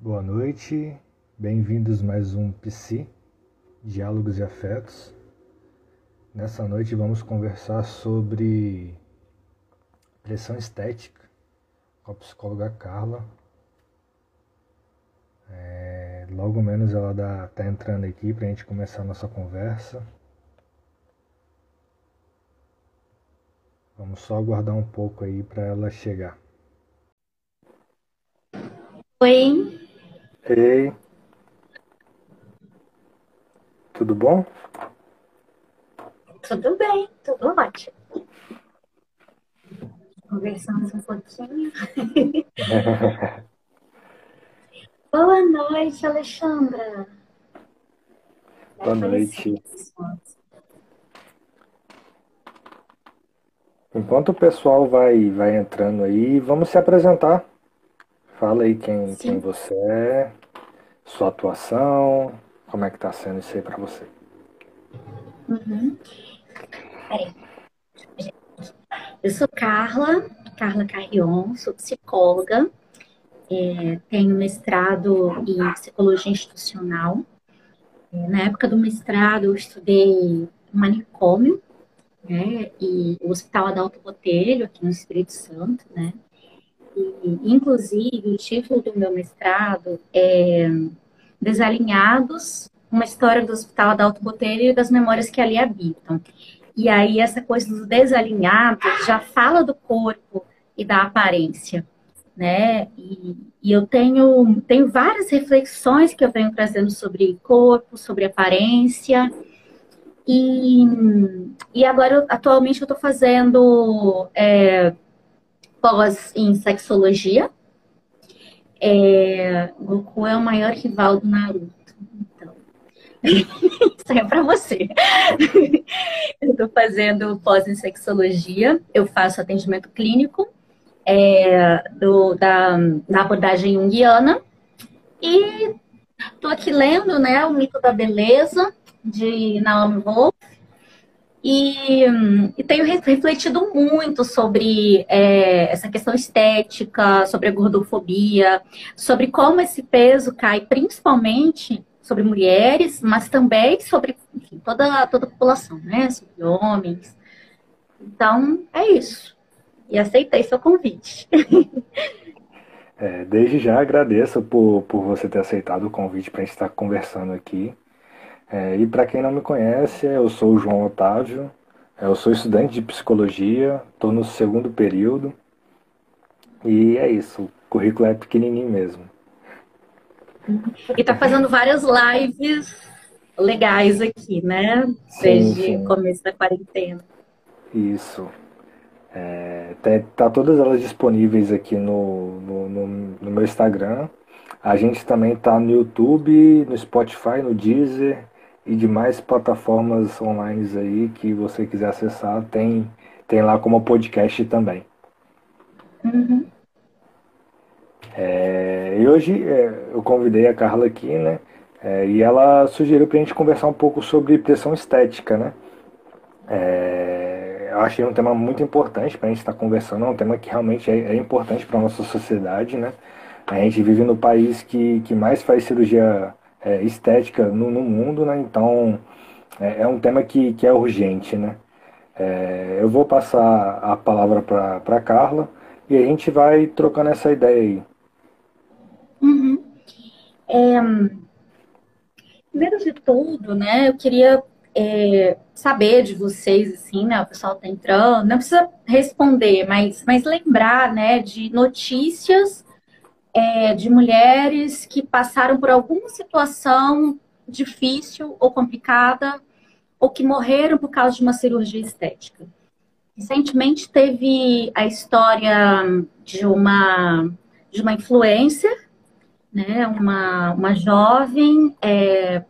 Boa noite, bem-vindos mais um PC, Diálogos e Afetos. Nessa noite vamos conversar sobre pressão estética com a psicóloga Carla. É, logo menos ela dá, tá entrando aqui para a gente começar a nossa conversa. Vamos só aguardar um pouco aí para ela chegar. Oi. Ei. Tudo bom? Tudo bem, tudo ótimo. Conversamos um pouquinho. Boa noite, Alexandra. Boa noite. Enquanto o pessoal vai, vai entrando aí, vamos se apresentar. Fala aí quem, quem você é, sua atuação, como é que tá sendo isso aí para você. Uhum. Peraí. Eu sou Carla, Carla Carrion, sou psicóloga, é, tenho mestrado em psicologia institucional. É, na época do mestrado, eu estudei manicômio, né, e o Hospital Adalto Botelho, aqui no Espírito Santo, né, e, inclusive, o título do meu mestrado é Desalinhados, uma história do Hospital Adalto Botelho e das memórias que ali habitam. E aí, essa coisa dos desalinhados já fala do corpo e da aparência, né? E, e, eu tenho, tenho várias reflexões que eu venho trazendo sobre corpo, sobre aparência. E, e agora, atualmente, eu estou fazendo é, pós em sexologia. É, Goku é o maior rival do Naruto. Então, isso é para você. eu estou fazendo pós em sexologia. Eu faço atendimento clínico é, do, da, da abordagem junguiana. E estou aqui lendo né, o mito da beleza de Naomi Wolf e, e, tenho refletido muito sobre é, essa questão estética, sobre a gordofobia, sobre como esse peso cai principalmente sobre mulheres, mas também sobre enfim, toda, toda a população, né? Sobre homens. Então, é isso. E aceitei seu convite. É, desde já agradeço por, por você ter aceitado o convite para a gente estar conversando aqui. É, e para quem não me conhece, eu sou o João Otávio, é, eu sou estudante de psicologia, estou no segundo período. E é isso, o currículo é pequenininho mesmo. E está fazendo várias lives legais aqui, né? Desde o começo da quarentena. Isso. É, tá, tá, todas elas disponíveis aqui no, no, no, no meu Instagram. A gente também está no YouTube, no Spotify, no Deezer e demais plataformas online aí que você quiser acessar, tem, tem lá como podcast também. Uhum. É, e hoje é, eu convidei a Carla aqui, né? É, e ela sugeriu para a gente conversar um pouco sobre pressão estética, né? É, eu achei um tema muito importante para a gente estar tá conversando, é um tema que realmente é, é importante para a nossa sociedade, né? A gente vive no país que, que mais faz cirurgia é, estética no, no, mundo, né? Então é, é, um tema que, que é urgente, né? É, eu vou passar a palavra para Carla e a gente vai trocando essa ideia aí. Uhum. É, primeiro de tudo, né? Eu queria é, saber de vocês, assim, né? O pessoal tá entrando, não precisa responder, mas, mas lembrar, né, de notícias é, de mulheres que passaram por alguma situação difícil ou complicada ou que morreram por causa de uma cirurgia estética. Recentemente teve a história de uma de uma influencer, né, uma, uma jovem é,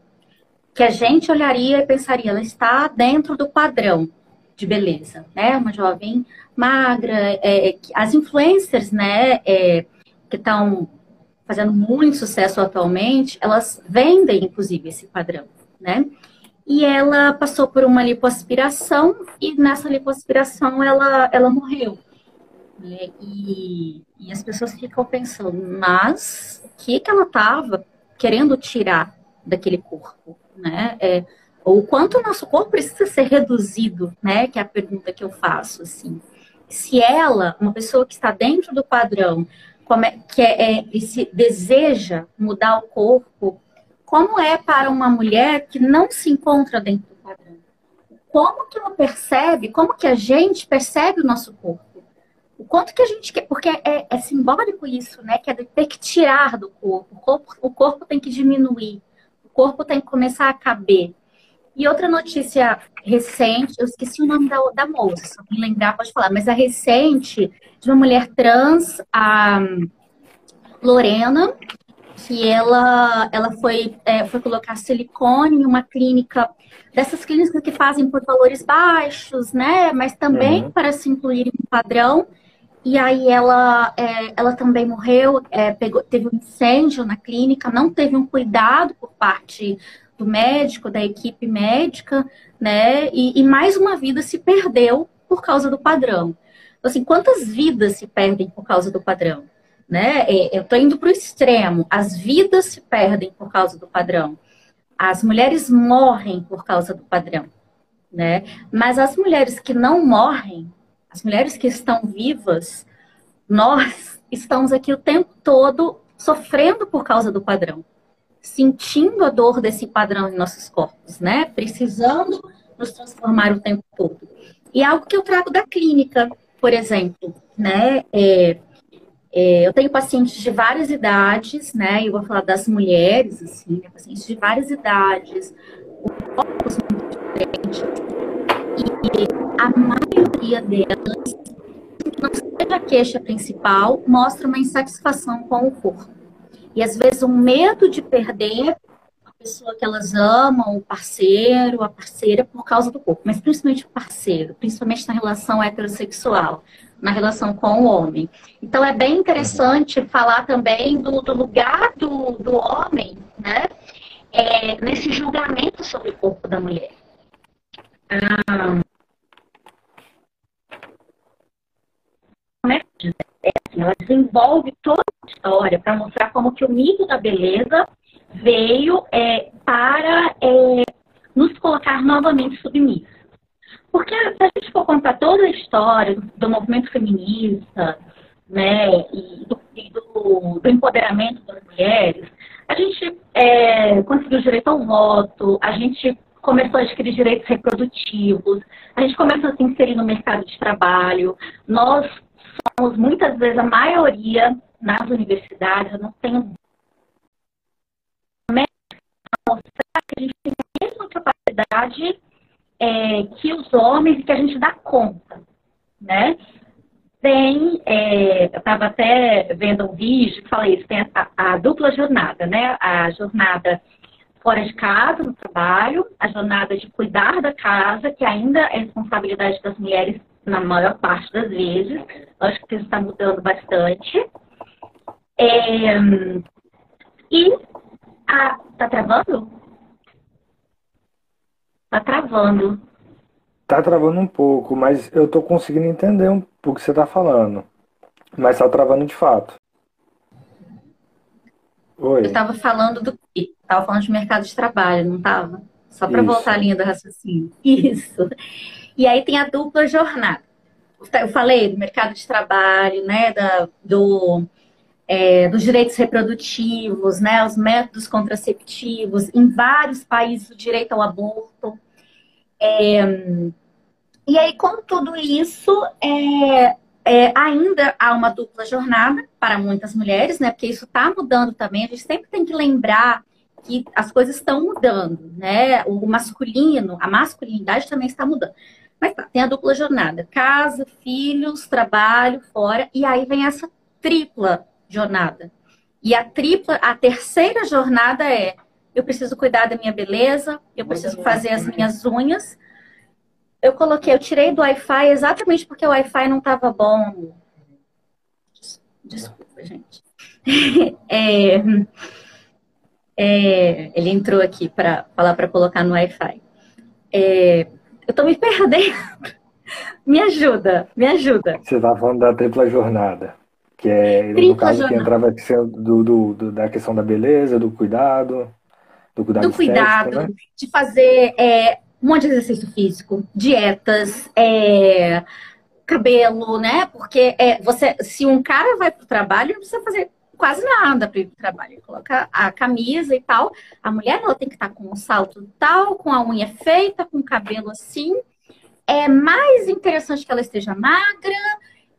que a gente olharia e pensaria, ela está dentro do padrão de beleza, né, uma jovem magra, é, as influencers, né, é, que estão fazendo muito sucesso atualmente, elas vendem, inclusive, esse padrão, né? e ela passou por uma lipoaspiração e nessa lipoaspiração ela, ela morreu. Né? E, e as pessoas ficam pensando, mas o que, que ela estava querendo tirar daquele corpo? Né? É, quanto o nosso corpo precisa ser reduzido, né? Que é a pergunta que eu faço, assim. Se ela, uma pessoa que está dentro do padrão, como é, que é, é, deseja mudar o corpo, como é para uma mulher que não se encontra dentro do padrão? Como que ela percebe, como que a gente percebe o nosso corpo? O quanto que a gente quer, porque é, é simbólico isso, né? Que é ter que tirar do corpo. O, corpo. o corpo tem que diminuir. O corpo tem que começar a caber. E outra notícia recente, eu esqueci o nome da, da moça, se alguém lembrar pode falar, mas a recente de uma mulher trans, a Lorena, que ela, ela foi, é, foi colocar silicone em uma clínica, dessas clínicas que fazem por valores baixos, né? Mas também uhum. para se incluir em um padrão. E aí ela, é, ela também morreu, é, pegou, teve um incêndio na clínica, não teve um cuidado por parte do médico, da equipe médica, né? E, e mais uma vida se perdeu por causa do padrão. Então, assim, quantas vidas se perdem por causa do padrão? Né? É, eu estou indo para o extremo. As vidas se perdem por causa do padrão. As mulheres morrem por causa do padrão. Né? Mas as mulheres que não morrem, as mulheres que estão vivas, nós estamos aqui o tempo todo sofrendo por causa do padrão sentindo a dor desse padrão em nossos corpos, né? Precisando nos transformar o tempo todo. E é algo que eu trago da clínica, por exemplo, né? É, é, eu tenho pacientes de várias idades, né? Eu vou falar das mulheres, assim, né? pacientes de várias idades, corpos muito diferentes. E a maioria delas, não seja a queixa principal, mostra uma insatisfação com o corpo. E às vezes um medo de perder a pessoa que elas amam, o parceiro, a parceira, por causa do corpo, mas principalmente o parceiro, principalmente na relação heterossexual, na relação com o homem. Então é bem interessante uhum. falar também do, do lugar do, do homem, né? É, nesse julgamento sobre o corpo da mulher. Ah, como é que? Ela desenvolve toda a história para mostrar como que o mito da beleza veio é, para é, nos colocar novamente submissos. Porque se a gente for contar toda a história do, do movimento feminista, né, e do, e do, do empoderamento das mulheres, a gente é, conseguiu direito ao voto, a gente começou a adquirir direitos reprodutivos, a gente começou a se inserir no mercado de trabalho, nós somos muitas vezes a maioria nas universidades, eu não tenho mostrar que a gente tem a mesma capacidade é, que os homens e que a gente dá conta, né? Tem, é, eu estava até vendo um vídeo fala isso, tem a, a, dupla jornada, né? A jornada fora de casa, no trabalho, a jornada de cuidar da casa, que ainda é responsabilidade das mulheres na maior parte das vezes. Acho que isso está mudando bastante. É, e a, tá travando? Tá travando. Tá travando um pouco, mas eu tô conseguindo entender um pouco o que você tá falando. Mas tá travando de fato. Oi. Eu tava falando do quê? Tava falando de mercado de trabalho, não tava? Só para voltar a linha do raciocínio. Isso. E aí tem a dupla jornada. Eu falei do mercado de trabalho, né? Da, do, é, dos direitos reprodutivos, né? Os métodos contraceptivos. Em vários países, o direito ao aborto. É, e aí, com tudo isso, é, é, ainda há uma dupla jornada para muitas mulheres, né? Porque isso está mudando também. A gente sempre tem que lembrar que as coisas estão mudando, né? O masculino, a masculinidade também está mudando. Mas tá, tem a dupla jornada: casa, filhos, trabalho, fora, e aí vem essa tripla jornada. E a tripla, a terceira jornada é: eu preciso cuidar da minha beleza, eu preciso fazer as minhas unhas. Eu coloquei, eu tirei do Wi-Fi exatamente porque o Wi-Fi não estava bom. Desculpa, gente. é, é, ele entrou aqui para falar para colocar no Wi-Fi. é, eu tô me perdendo. me ajuda, me ajuda. Você tá falando da tripla jornada. Que é, tripla no caso, jornada. que entrava do, do, do, da questão da beleza, do cuidado, do cuidado, do cuidado né? de fazer é, um monte de exercício físico, dietas, é, cabelo, né? Porque é, você, se um cara vai para o trabalho, não precisa fazer quase nada para ir para o trabalho. Coloca a camisa e tal. A mulher ela tem que estar tá com um salto tal, com a unha feita, com o cabelo assim. É mais interessante que ela esteja magra.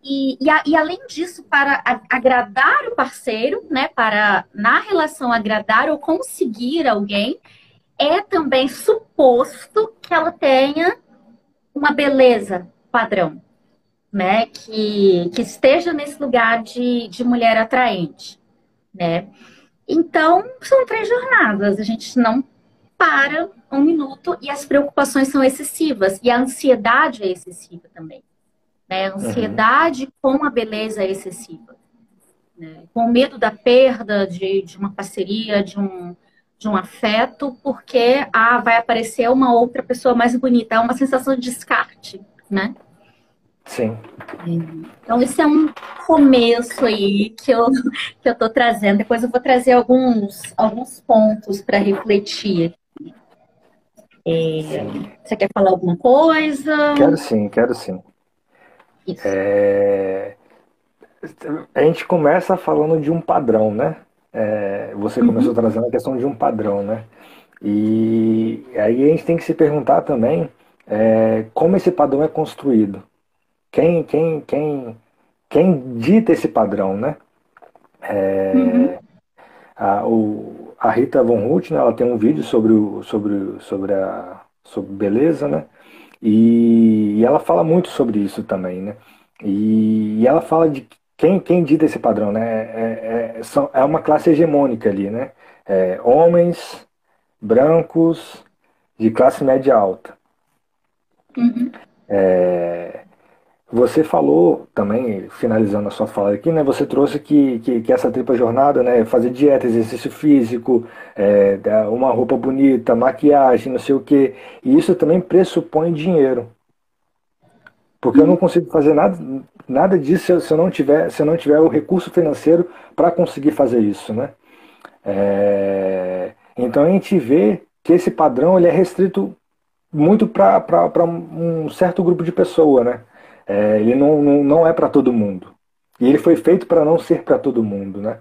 E, e, a, e além disso, para agradar o parceiro, né? Para na relação agradar ou conseguir alguém, é também suposto que ela tenha uma beleza padrão né, que, que esteja nesse lugar de, de mulher atraente, né? Então, são três jornadas, a gente não para um minuto e as preocupações são excessivas e a ansiedade é excessiva também. Né? A ansiedade uhum. com a beleza é excessiva. Né? Com medo da perda de, de uma parceria, de um, de um afeto, porque ah, vai aparecer uma outra pessoa mais bonita. É uma sensação de descarte, né? Sim. Então, esse é um começo aí que eu, que eu tô trazendo. Depois eu vou trazer alguns, alguns pontos para refletir. É, você quer falar alguma coisa? Quero sim, quero sim. É, a gente começa falando de um padrão, né? É, você uhum. começou trazendo a questão de um padrão, né? E aí a gente tem que se perguntar também é, como esse padrão é construído quem, quem, quem, quem dita esse padrão, né? É, uhum. a, o, a Rita Von Huth, né, ela tem um vídeo sobre, o, sobre, sobre, a, sobre beleza, né? E, e ela fala muito sobre isso também, né? E, e ela fala de quem, quem dita esse padrão, né? É, é, são, é uma classe hegemônica ali, né? É, homens brancos de classe média alta. Uhum. É, você falou também, finalizando a sua fala aqui, né? Você trouxe que, que, que essa tripla jornada, né? Fazer dieta, exercício físico, é, uma roupa bonita, maquiagem, não sei o quê. E isso também pressupõe dinheiro. Porque eu não consigo fazer nada, nada disso se eu não tiver, se eu não tiver o recurso financeiro para conseguir fazer isso, né? É, então a gente vê que esse padrão ele é restrito muito para um certo grupo de pessoa, né? É, ele não, não, não é para todo mundo. E ele foi feito para não ser para todo mundo, né?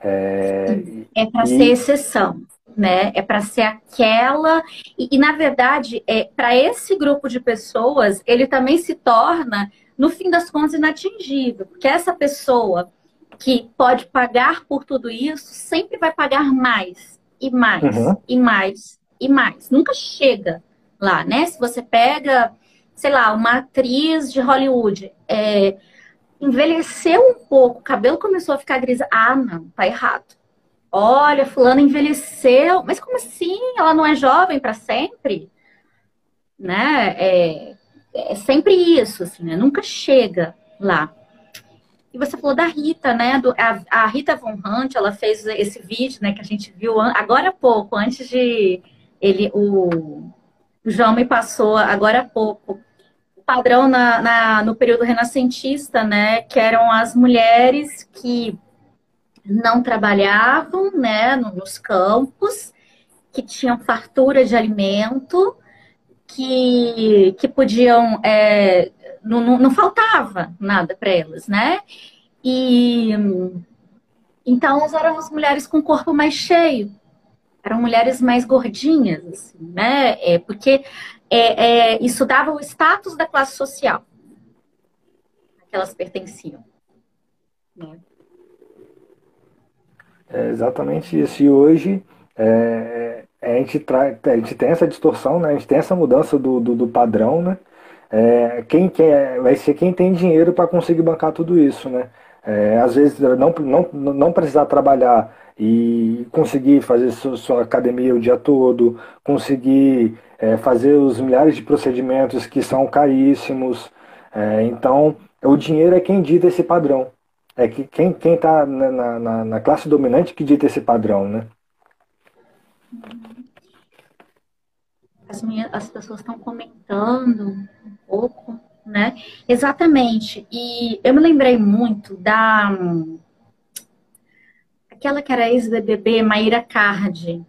É, é para e... ser exceção, né? É para ser aquela. E, e, na verdade, é, para esse grupo de pessoas, ele também se torna, no fim das contas, inatingível. Porque essa pessoa que pode pagar por tudo isso sempre vai pagar mais, e mais, uhum. e mais, e mais. Nunca chega lá, né? Se você pega sei lá, uma atriz de Hollywood é, envelheceu um pouco, o cabelo começou a ficar gris. Ah, não, tá errado. Olha, fulana envelheceu, mas como assim? Ela não é jovem para sempre? Né? É, é, sempre isso, assim, né? Nunca chega lá. E você falou da Rita, né? Do, a, a, Rita Von Hunt, ela fez esse vídeo, né? Que a gente viu agora há pouco, antes de ele, o, o João me passou agora há pouco padrão na, na, no período renascentista, né, que eram as mulheres que não trabalhavam, né, nos campos, que tinham fartura de alimento, que, que podiam, é, não, não, não faltava nada para elas, né? E então eram as mulheres com o corpo mais cheio, eram mulheres mais gordinhas, assim, né? É, porque é, é, isso dava o status da classe social a que elas pertenciam. Né? É exatamente isso. E hoje é, é, a, gente tra... a gente tem essa distorção, né? a gente tem essa mudança do, do, do padrão, né? É, quem quer, vai ser quem tem dinheiro para conseguir bancar tudo isso, né? É, às vezes não, não, não precisar trabalhar e conseguir fazer sua, sua academia o dia todo, conseguir é, fazer os milhares de procedimentos que são caríssimos. É, então, o dinheiro é quem dita esse padrão. É que quem está na, na, na, classe dominante que dita esse padrão, né? as, minhas, as pessoas estão comentando um pouco, né? Exatamente. E eu me lembrei muito da aquela que era ex-BBB, Maíra Cardi.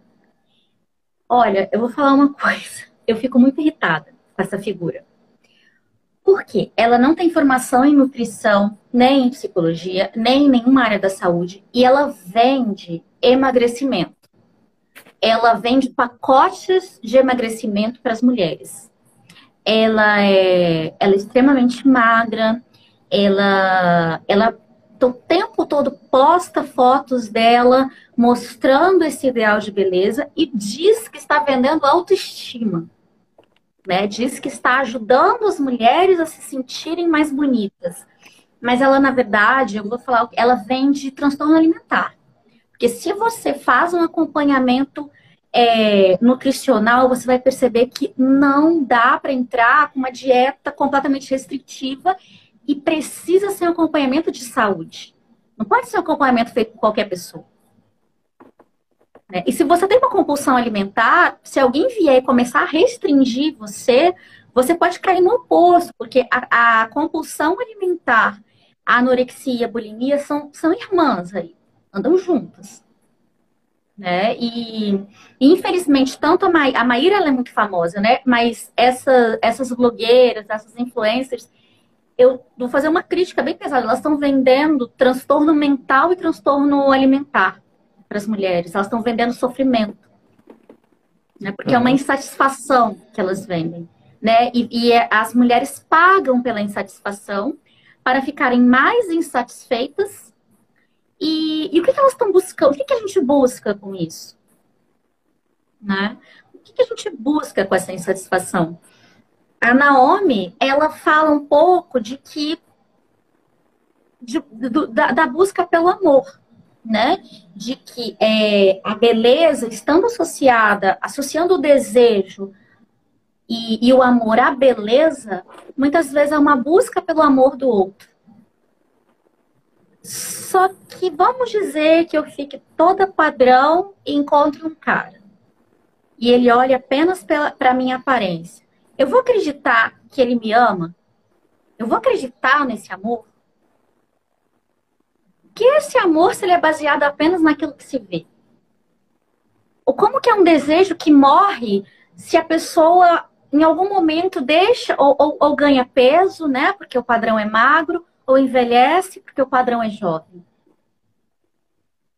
Olha, eu vou falar uma coisa. Eu fico muito irritada com essa figura. Por quê? Ela não tem formação em nutrição, nem em psicologia, nem em nenhuma área da saúde, e ela vende emagrecimento. Ela vende pacotes de emagrecimento para as mulheres. Ela é, ela é extremamente magra, ela, ela o tempo todo posta fotos dela mostrando esse ideal de beleza e diz que está vendendo autoestima. Né? Diz que está ajudando as mulheres a se sentirem mais bonitas. Mas ela, na verdade, eu vou falar, ela vende transtorno alimentar. Porque se você faz um acompanhamento é, nutricional, você vai perceber que não dá para entrar com uma dieta completamente restritiva e precisa ser um acompanhamento de saúde. Não pode ser um acompanhamento feito por qualquer pessoa. Né? E se você tem uma compulsão alimentar, se alguém vier e começar a restringir você, você pode cair no oposto, porque a, a compulsão alimentar, a anorexia, a bulimia são, são irmãs aí, andam juntas. Né? E, infelizmente, tanto a, Ma a Maíra é muito famosa, né? Mas essa, essas blogueiras, essas influencers, eu vou fazer uma crítica bem pesada. Elas estão vendendo transtorno mental e transtorno alimentar para as mulheres. Elas estão vendendo sofrimento. Né? Porque uhum. é uma insatisfação que elas vendem. Né? E, e é, as mulheres pagam pela insatisfação para ficarem mais insatisfeitas. E, e o que, que elas estão buscando? O que, que a gente busca com isso? Né? O que, que a gente busca com essa insatisfação? a Naomi, ela fala um pouco de que de, do, da, da, busca pelo amor, né? De que é, a beleza, estando associada, associando o desejo e, e o amor à beleza, muitas vezes é uma busca pelo amor do outro. Só que vamos dizer que eu fique toda padrão e encontre um cara. E ele olha apenas para minha aparência. Eu vou acreditar que ele me ama? Eu vou acreditar nesse amor? Que esse amor se ele é baseado apenas naquilo que se vê? Ou como que é um desejo que morre se a pessoa em algum momento deixa ou, ou, ou ganha peso, né? Porque o padrão é magro, ou envelhece porque o padrão é jovem.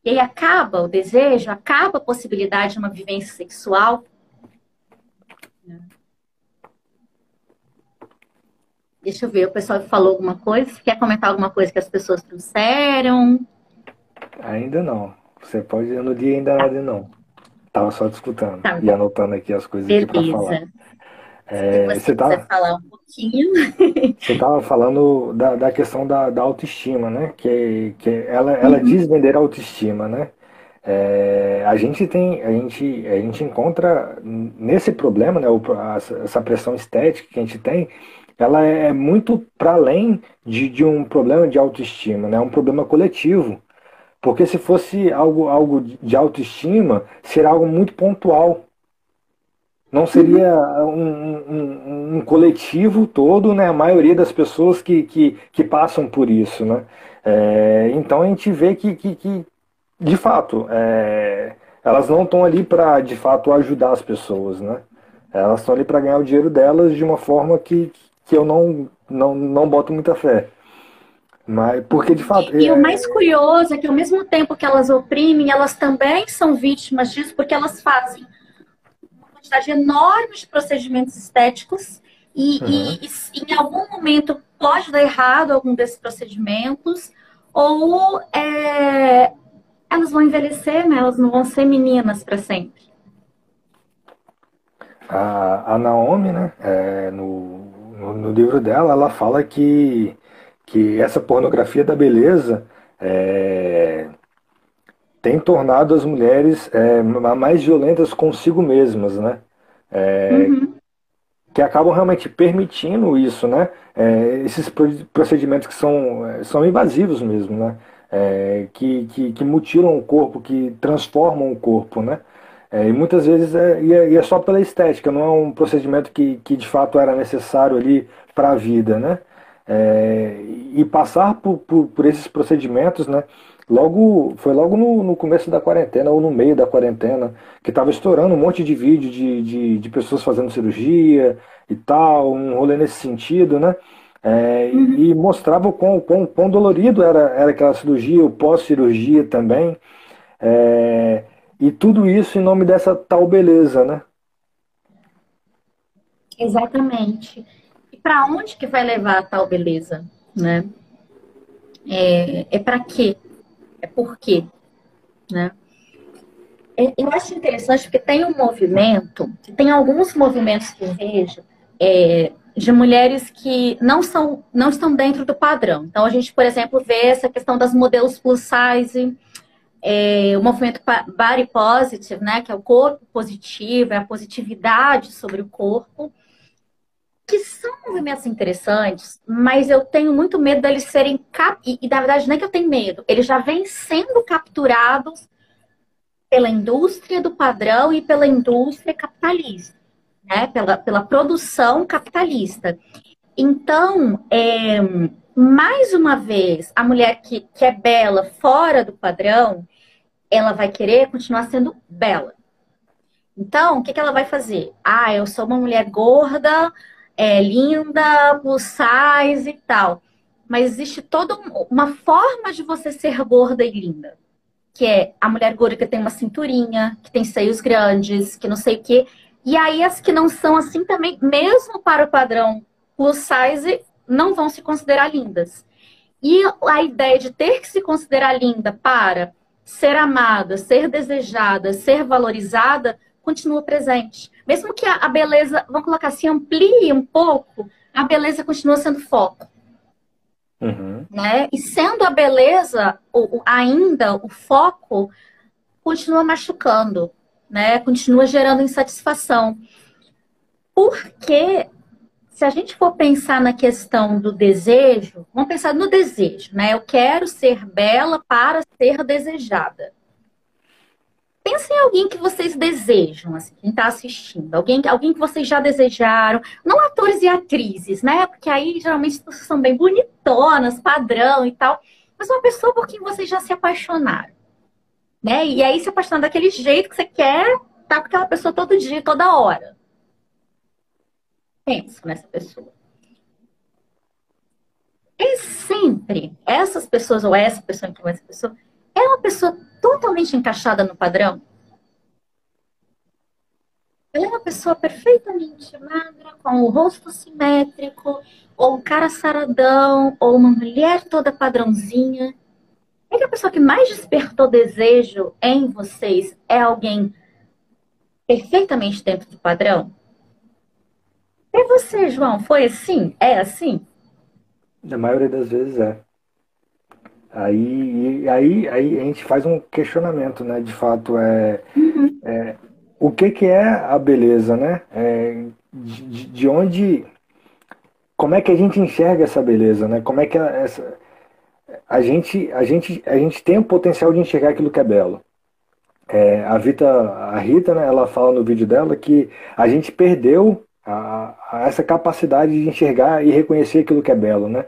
E aí acaba o desejo, acaba a possibilidade de uma vivência sexual. Deixa eu ver, o pessoal falou alguma coisa? Quer comentar alguma coisa que as pessoas trouxeram? Ainda não. Você pode ir no dia ainda nada não. Tava só discutando tá. e anotando aqui as coisas Beleza. aqui para falar. É, você, você falar um pouquinho. você estava falando da, da questão da, da, autoestima, né? Que, que ela, ela uhum. diz vender autoestima, né? É, a gente tem, a gente, a gente encontra nesse problema, né? Essa pressão estética que a gente tem, ela é muito para além de, de um problema de autoestima, né? é um problema coletivo. Porque se fosse algo, algo de autoestima, seria algo muito pontual. Não seria um, um, um, coletivo todo, né? A maioria das pessoas que, que, que passam por isso, né? É, então a gente vê que, que, que de fato, é, elas não estão ali para, de fato, ajudar as pessoas, né? Elas estão ali para ganhar o dinheiro delas de uma forma que, que eu não, não, não boto muita fé. Mas, porque de fato. E é... o mais curioso é que ao mesmo tempo que elas oprimem, elas também são vítimas disso, porque elas fazem uma quantidade enorme de procedimentos estéticos e, uhum. e, e, em algum momento pode dar errado algum desses procedimentos, ou é, elas vão envelhecer, né? Elas não vão ser meninas para sempre. A, a Naomi, né, é, no, no, no, livro dela, ela fala que, que essa pornografia da beleza é, tem tornado as mulheres é, mais violentas consigo mesmas, né? É, uhum. Que acabam realmente permitindo isso, né? É, esses procedimentos que são, é, são invasivos mesmo, né? É, que, que, que, mutilam o corpo, que transformam o corpo, né? É, e muitas vezes é, e é, e é, só pela estética, não é um procedimento que, que de fato era necessário ali para a vida, né? É, e passar por, por, por, esses procedimentos, né? Logo, foi logo no, no, começo da quarentena ou no meio da quarentena, que estava estourando um monte de vídeo de, de, de, pessoas fazendo cirurgia e tal, um rolê nesse sentido, né? É, uhum. E mostrava o quão, quão, quão dolorido era, era aquela cirurgia, o pós-cirurgia também. É, e tudo isso em nome dessa tal beleza, né? Exatamente. E para onde que vai levar a tal beleza, né? É, é para quê? É por quê, né? É, eu acho interessante porque tem um movimento, tem alguns movimentos que eu vejo é, de mulheres que não são, não estão dentro do padrão. Então a gente, por exemplo, vê essa questão das modelos plus size, é, o movimento body positive, né, que é o corpo positivo, é a positividade sobre o corpo, que são movimentos interessantes, mas eu tenho muito medo deles serem cap... e, e na verdade não é que eu tenho medo, eles já vêm sendo capturados pela indústria do padrão e pela indústria capitalista, né, pela, pela produção capitalista. Então, é, mais uma vez, a mulher que, que é bela fora do padrão, ela vai querer continuar sendo bela. Então, o que, que ela vai fazer? Ah, eu sou uma mulher gorda, é, linda, plus size e tal. Mas existe toda uma forma de você ser gorda e linda. Que é a mulher gorda que tem uma cinturinha, que tem seios grandes, que não sei o quê. E aí as que não são assim também, mesmo para o padrão plus size, não vão se considerar lindas. E a ideia de ter que se considerar linda para ser amada, ser desejada, ser valorizada, continua presente. Mesmo que a beleza, vamos colocar assim, amplie um pouco, a beleza continua sendo foco. Uhum. Né? E sendo a beleza o, ainda o foco, continua machucando, né? continua gerando insatisfação. Porque se a gente for pensar na questão do desejo, vamos pensar no desejo, né? Eu quero ser bela para ser desejada. Pensa em alguém que vocês desejam, assim, quem está assistindo. Alguém, alguém que vocês já desejaram. Não atores e atrizes, né? Porque aí geralmente são bem bonitonas, padrão e tal. Mas uma pessoa por quem vocês já se apaixonaram. Né? E aí se apaixonar daquele jeito que você quer tá com aquela pessoa todo dia, toda hora penso nessa pessoa. E sempre essas pessoas, ou essa pessoa que essa pessoa, é uma pessoa totalmente encaixada no padrão. Ela é uma pessoa perfeitamente magra, com o rosto simétrico, ou um cara saradão, ou uma mulher toda padrãozinha. É que a pessoa que mais despertou desejo em vocês é alguém perfeitamente dentro do padrão? E você, João, foi assim? É assim? Na maioria das vezes é. Aí, aí, aí a gente faz um questionamento, né? De fato, é, uhum. é o que, que é a beleza, né? É, de, de onde, como é que a gente enxerga essa beleza, né? Como é que essa, a gente, a gente, a gente tem o potencial de enxergar aquilo que é belo. É, a Vita, a Rita, né? Ela fala no vídeo dela que a gente perdeu a, a essa capacidade de enxergar e reconhecer aquilo que é belo, né?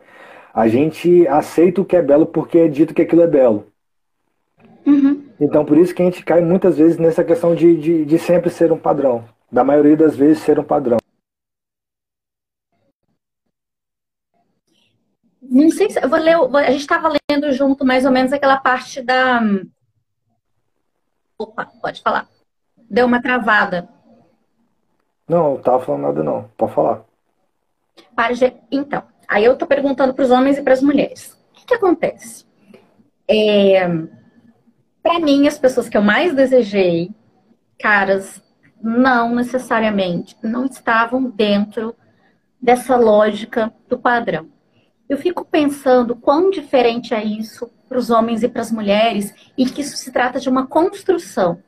A gente aceita o que é belo porque é dito que aquilo é belo. Uhum. Então, por isso que a gente cai muitas vezes nessa questão de, de, de sempre ser um padrão. Da maioria das vezes, ser um padrão. Não sei se eu vou ler. A gente estava lendo junto mais ou menos aquela parte da. Opa, pode falar. Deu uma travada. Não, não tava falando nada não. Pode falar. Então, aí eu tô perguntando para os homens e para as mulheres. O que, que acontece? É, para mim, as pessoas que eu mais desejei, caras, não necessariamente, não estavam dentro dessa lógica do padrão. Eu fico pensando quão diferente é isso para os homens e para as mulheres e que isso se trata de uma construção.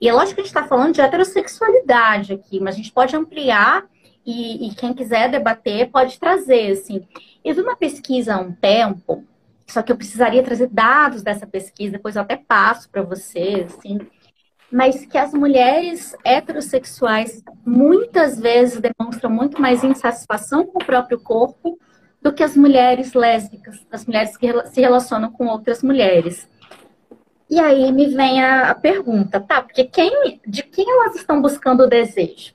E é lógico que a gente está falando de heterossexualidade aqui, mas a gente pode ampliar e, e, quem quiser debater pode trazer, assim. Eu vi uma pesquisa há um tempo, só que eu precisaria trazer dados dessa pesquisa, depois eu até passo para vocês, assim, mas que as mulheres heterossexuais muitas vezes demonstram muito mais insatisfação com o próprio corpo do que as mulheres lésbicas, as mulheres que se relacionam com outras mulheres. E aí me vem a, a pergunta, tá? Porque quem, de quem elas estão buscando o desejo?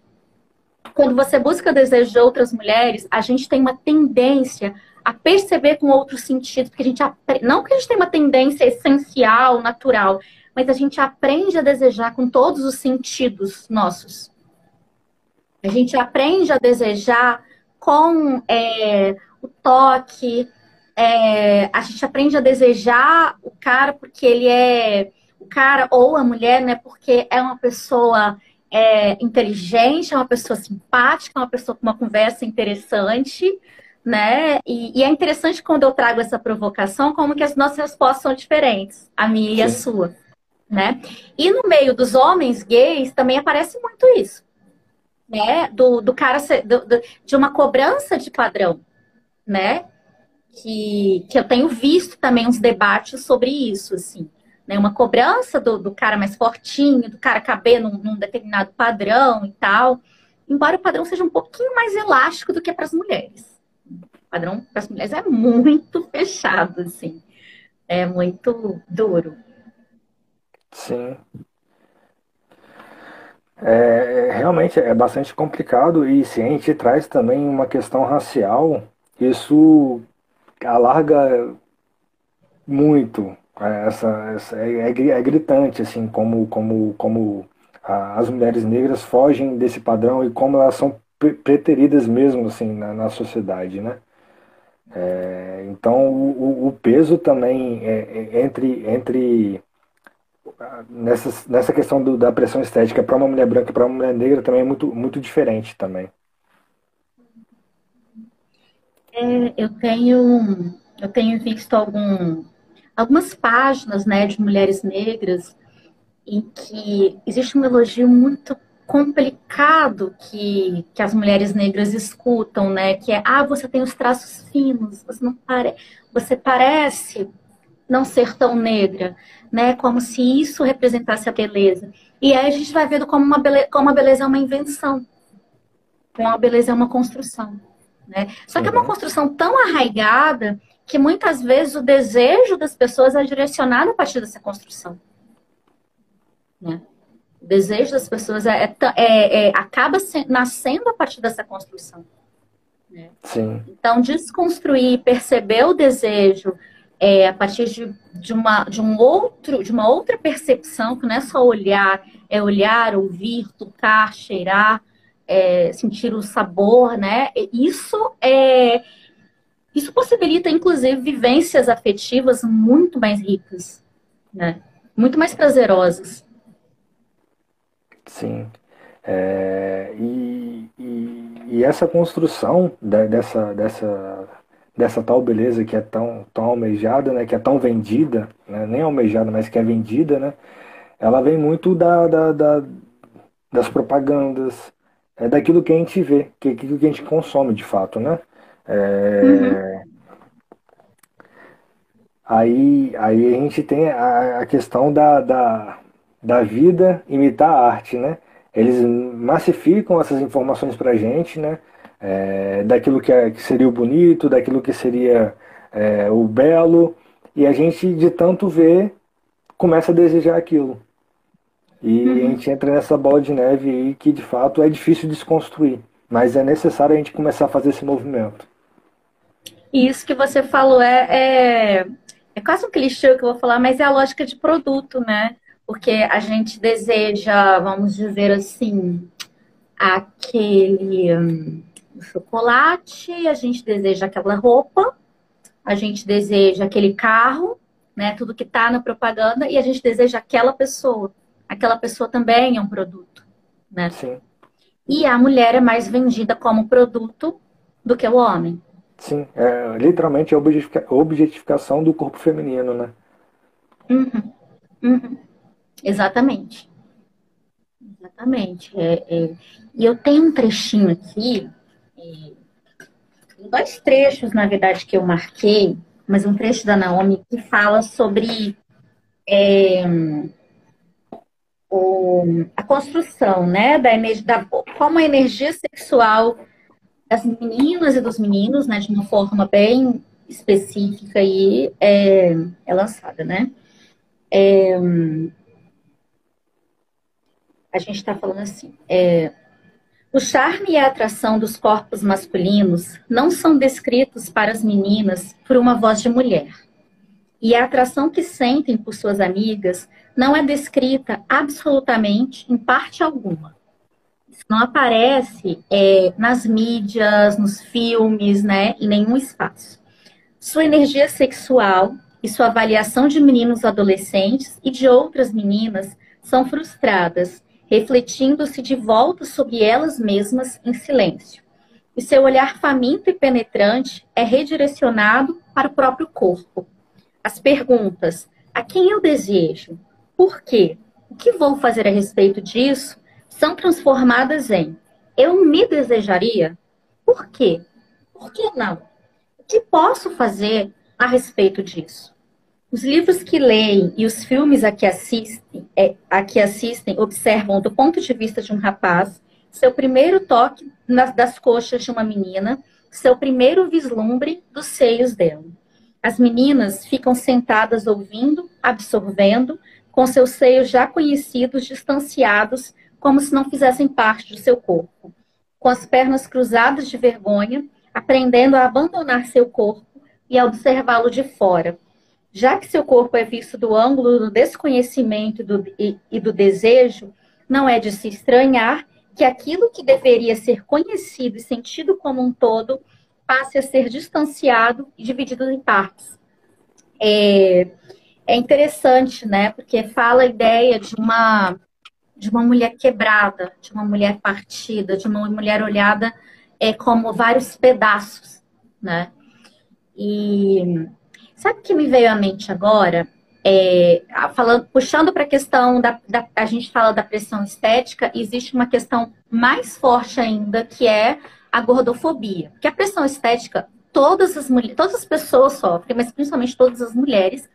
Quando você busca o desejo de outras mulheres, a gente tem uma tendência a perceber com outros sentidos, porque a gente não que a gente tem uma tendência essencial, natural, mas a gente aprende a desejar com todos os sentidos nossos. A gente aprende a desejar com é, o toque, é, a gente aprende a desejar o cara porque ele é o cara ou a mulher, né? Porque é uma pessoa é, inteligente, é uma pessoa simpática, é uma pessoa com uma conversa interessante, né? E, e, é interessante quando eu trago essa provocação, como que as nossas respostas são diferentes, a minha Sim. e a sua, né? E no meio dos homens gays também aparece muito isso, né? Do, do cara do, do, de uma cobrança de padrão, né? Que, que eu tenho visto também uns debates sobre isso, assim. Né? Uma cobrança do, do cara mais fortinho, do cara caber num, num determinado padrão e tal. Embora o padrão seja um pouquinho mais elástico do que para as mulheres padrão para as mulheres é muito fechado, assim. É muito duro. Sim. É, realmente é bastante complicado e se a gente traz também uma questão racial, isso alarga muito essa, essa é, é, é gritante assim como como como as mulheres negras fogem desse padrão e como elas são preteridas mesmo assim na, na sociedade, né? É, então o, o, peso também é, é, entre, entre nessa, nessa questão do, da pressão estética para uma mulher branca para uma mulher negra também é muito, muito diferente também. É, eu tenho eu tenho visto algum, algumas páginas né, de mulheres negras em que existe um elogio muito complicado que, que as mulheres negras escutam, né? Que é, ah, você tem os traços finos, você não pare... você parece não ser tão negra, né? Como se isso representasse a beleza. E aí a gente vai vendo como uma beleza, como a beleza é uma invenção, como a beleza é uma construção, né? Só que é uma uhum. construção tão arraigada que muitas vezes o desejo das pessoas é direcionado a partir dessa construção, né? O desejo das pessoas é, é, é, é acaba se, nascendo a partir dessa construção. Né? Sim. Então, desconstruir, perceber o desejo é, a partir de, de, uma, de, um outro, de uma outra percepção, que não é só olhar, é olhar, ouvir, tocar, cheirar, é, sentir o sabor, né? Isso é. Isso possibilita, inclusive, vivências afetivas muito mais ricas, né? Muito mais prazerosas. Sim. É, e, e, e, essa construção de, dessa, dessa, dessa tal beleza que é tão, tão almejada, né, que é tão vendida, né, nem almejada, mas que é vendida, né, ela vem muito da, da, da das propagandas, é daquilo que a gente vê, que aquilo que a gente consome de fato, né? É, uhum. aí, aí a gente tem a, a questão da, da, da vida imitar a arte, né? Eles massificam essas informações para a gente, né? É, daquilo que, é, que, seria o bonito, daquilo que seria é, o belo, e a gente, de tanto ver, começa a desejar aquilo. E uhum. a gente entra nessa bola de neve aí que, de fato, é difícil desconstruir, mas é necessário a gente começar a fazer esse movimento. Isso que você falou é, é, é quase um clichê que eu vou falar, mas é a lógica de produto, né? porque a gente deseja, vamos dizer assim, aquele um, chocolate, a gente deseja aquela roupa, a gente deseja aquele carro, né? Tudo que está na propaganda, e a gente deseja aquela pessoa. Aquela pessoa também é um produto, né? Sim. E a mulher é mais vendida como produto do que o homem. Sim, é literalmente a objetificação do corpo feminino, né? Uhum. Uhum. Exatamente. Exatamente. É, é... E eu tenho um trechinho aqui, é... dois trechos, na verdade, que eu marquei, mas um trecho da Naomi que fala sobre é... o, a construção, né, da, da como a energia sexual das meninas e dos meninos, né, de uma forma bem específica aí, é, é lançada, né? É, a gente está falando assim, é, o charme e a atração dos corpos masculinos não são descritos para as meninas por uma voz de mulher. E a atração que sentem por suas amigas não é descrita absolutamente em parte alguma. Isso não aparece é, nas mídias, nos filmes, né, em nenhum espaço. Sua energia sexual e sua avaliação de meninos adolescentes e de outras meninas são frustradas refletindo-se de volta sobre elas mesmas em silêncio. E seu olhar faminto e penetrante é redirecionado para o próprio corpo. As perguntas: a quem eu desejo? Por quê? O que vou fazer a respeito disso? são transformadas em eu me desejaria? Por quê? Por que não? O que posso fazer a respeito disso? Os livros que leem e os filmes a que assistem, é, a que assistem observam do ponto de vista de um rapaz seu primeiro toque nas, das coxas de uma menina, seu primeiro vislumbre dos seios dela. As meninas ficam sentadas ouvindo, absorvendo, com seus seios já conhecidos, distanciados, como se não fizessem parte do seu corpo. Com as pernas cruzadas de vergonha, aprendendo a abandonar seu corpo e a observá-lo de fora, já que seu corpo é visto do ângulo do desconhecimento do, e, e do desejo, não é de se estranhar que aquilo que deveria ser conhecido e sentido como um todo passe a ser distanciado e dividido em partes. É, é interessante, né? Porque fala a ideia de uma de uma mulher quebrada, de uma mulher partida, de uma mulher olhada é, como vários pedaços, né? E Sabe o que me veio à mente agora? É, falando, puxando para a questão da, da, a gente fala da pressão estética, existe uma questão mais forte ainda que é a gordofobia. Porque a pressão estética, todas as mulheres, todas as pessoas sofrem, mas principalmente todas as mulheres.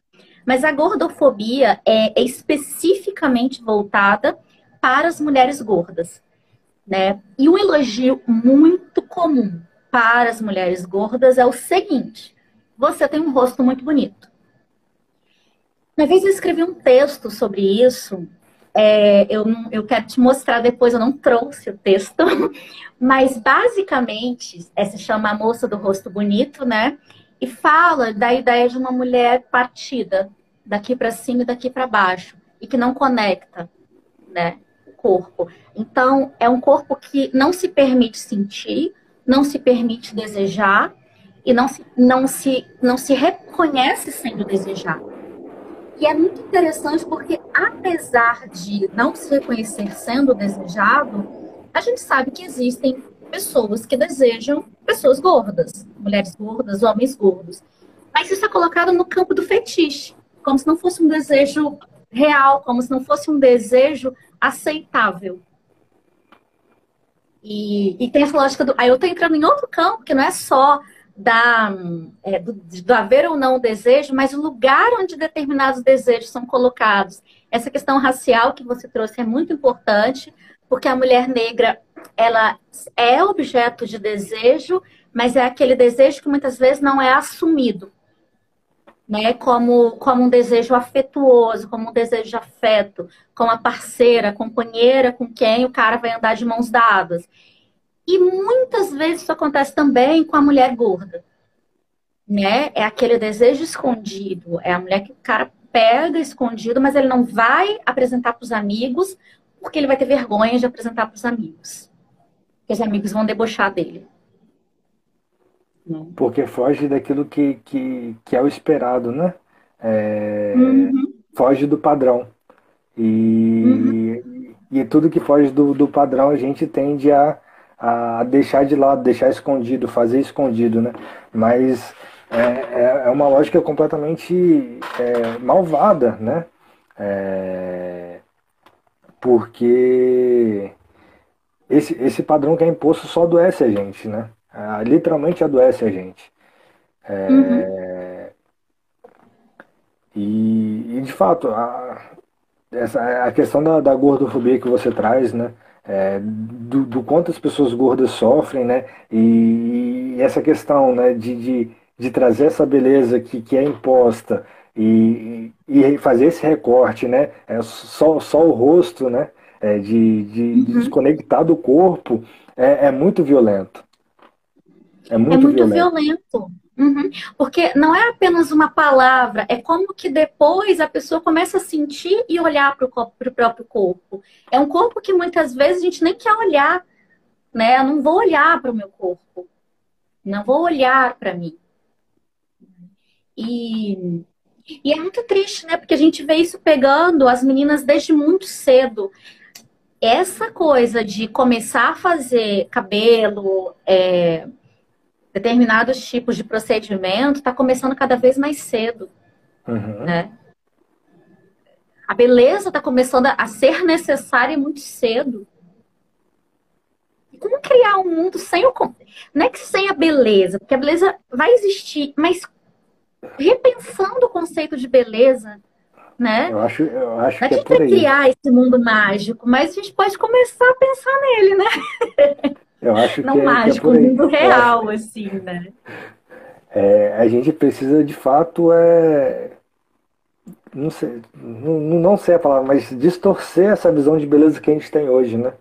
Mas a gordofobia é, é especificamente voltada para as mulheres gordas, né? E um elogio muito comum para as mulheres gordas é o seguinte: você tem um rosto muito bonito. Uma vez eu escrevi um texto sobre isso. É, eu, eu quero te mostrar depois, eu não trouxe o texto, mas basicamente é, se chama A Moça do Rosto Bonito, né? E fala da ideia de uma mulher partida, daqui para cima e daqui para baixo, e que não conecta, né? O corpo. Então, é um corpo que não se permite sentir, não se permite desejar, e não se, não se, não se reconhece sendo desejado. E é muito interessante porque, apesar de não se reconhecer sendo desejado, a gente sabe que existem pessoas que desejam pessoas gordas, mulheres gordas, homens gordos. Mas isso é colocado no campo do fetiche, como se não fosse um desejo real, como se não fosse um desejo aceitável. E, e tem essa lógica do. Aí eu estou entrando em outro campo, que não é só da, é, do, do, haver ou não desejo, mas o lugar onde determinados desejos são colocados. Essa questão racial que você trouxe é muito importante, porque a mulher negra ela é objeto de desejo, mas é aquele desejo que muitas vezes não é assumido, né? Como, como um desejo afetuoso, como um desejo de afeto, como a parceira, a companheira com quem o cara vai andar de mãos dadas. E muitas vezes isso acontece também com a mulher gorda. Né? É aquele desejo escondido, é a mulher que o cara pega escondido, mas ele não vai apresentar para os amigos, porque ele vai ter vergonha de apresentar para os amigos. Porque os amigos vão debochar dele. Né? Porque foge daquilo que, que, que é o esperado, né? É... Uhum. Foge do padrão. E, uhum. e tudo que foge do, do padrão a gente tende a, a deixar de lado, deixar escondido, fazer escondido, né? Mas é, é, é uma lógica completamente é, malvada, né? É, porque esse, esse padrão que é imposto só adoece a gente, né? É, literalmente adoece a gente. É, uhum. e, e, de fato, a, essa, a questão da, da gordofobia que você traz, né? É, do, do quanto as pessoas gordas sofrem, né? E, e essa questão, né, de, de, de, trazer essa beleza que, que é imposta e, e fazer esse recorte, né? É só, só o rosto, né? É, de, de, uhum. de desconectar do corpo é, é muito violento. É muito, é muito violento. violento. Porque não é apenas uma palavra, é como que depois a pessoa começa a sentir e olhar para o próprio corpo. É um corpo que muitas vezes a gente nem quer olhar, né? Eu não vou olhar para o meu corpo, não vou olhar para mim. E, e é muito triste, né? Porque a gente vê isso pegando as meninas desde muito cedo. Essa coisa de começar a fazer cabelo, é, determinados tipos de procedimento está começando cada vez mais cedo. Uhum. Né? A beleza está começando a ser necessária muito cedo. como criar um mundo sem o. Não é que sem a beleza, porque a beleza vai existir, mas repensando o conceito de beleza, né? Eu acho, eu acho a que é gente vai criar esse mundo mágico, mas a gente pode começar a pensar nele, né? Eu acho não que é, mágico, que é mundo real, assim, né? É, a gente precisa de fato é não sei, não, não sei a palavra, mas distorcer essa visão de beleza que a gente tem hoje, né?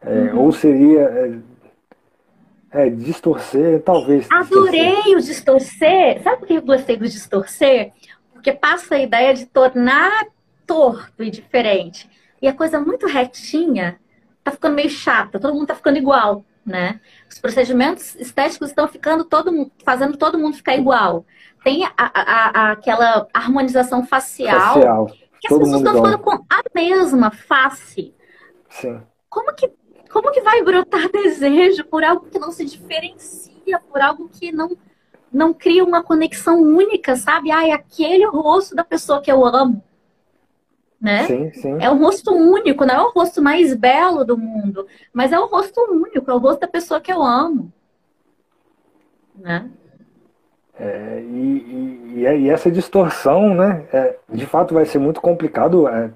É, uhum. Ou seria é, é, distorcer, talvez. Adorei distorcer. o distorcer. Sabe por que eu gostei do distorcer? Porque passa a ideia de tornar torto e diferente. E a coisa muito retinha tá ficando meio chata, todo mundo tá ficando igual, né? Os procedimentos estéticos estão ficando todo fazendo todo mundo ficar igual. Tem a, a, a, aquela harmonização facial, facial. que as pessoas estão ficando com a mesma face. Sim. Como que, como que vai brotar desejo por algo que não se diferencia, por algo que não, não cria uma conexão única, sabe? Ai, aquele rosto da pessoa que eu amo né? Sim, sim. É um rosto único, não é o rosto mais belo do mundo, mas é o rosto único, é o rosto da pessoa que eu amo, né? É, e, e, e, essa distorção, né? É, de fato vai ser muito complicado é,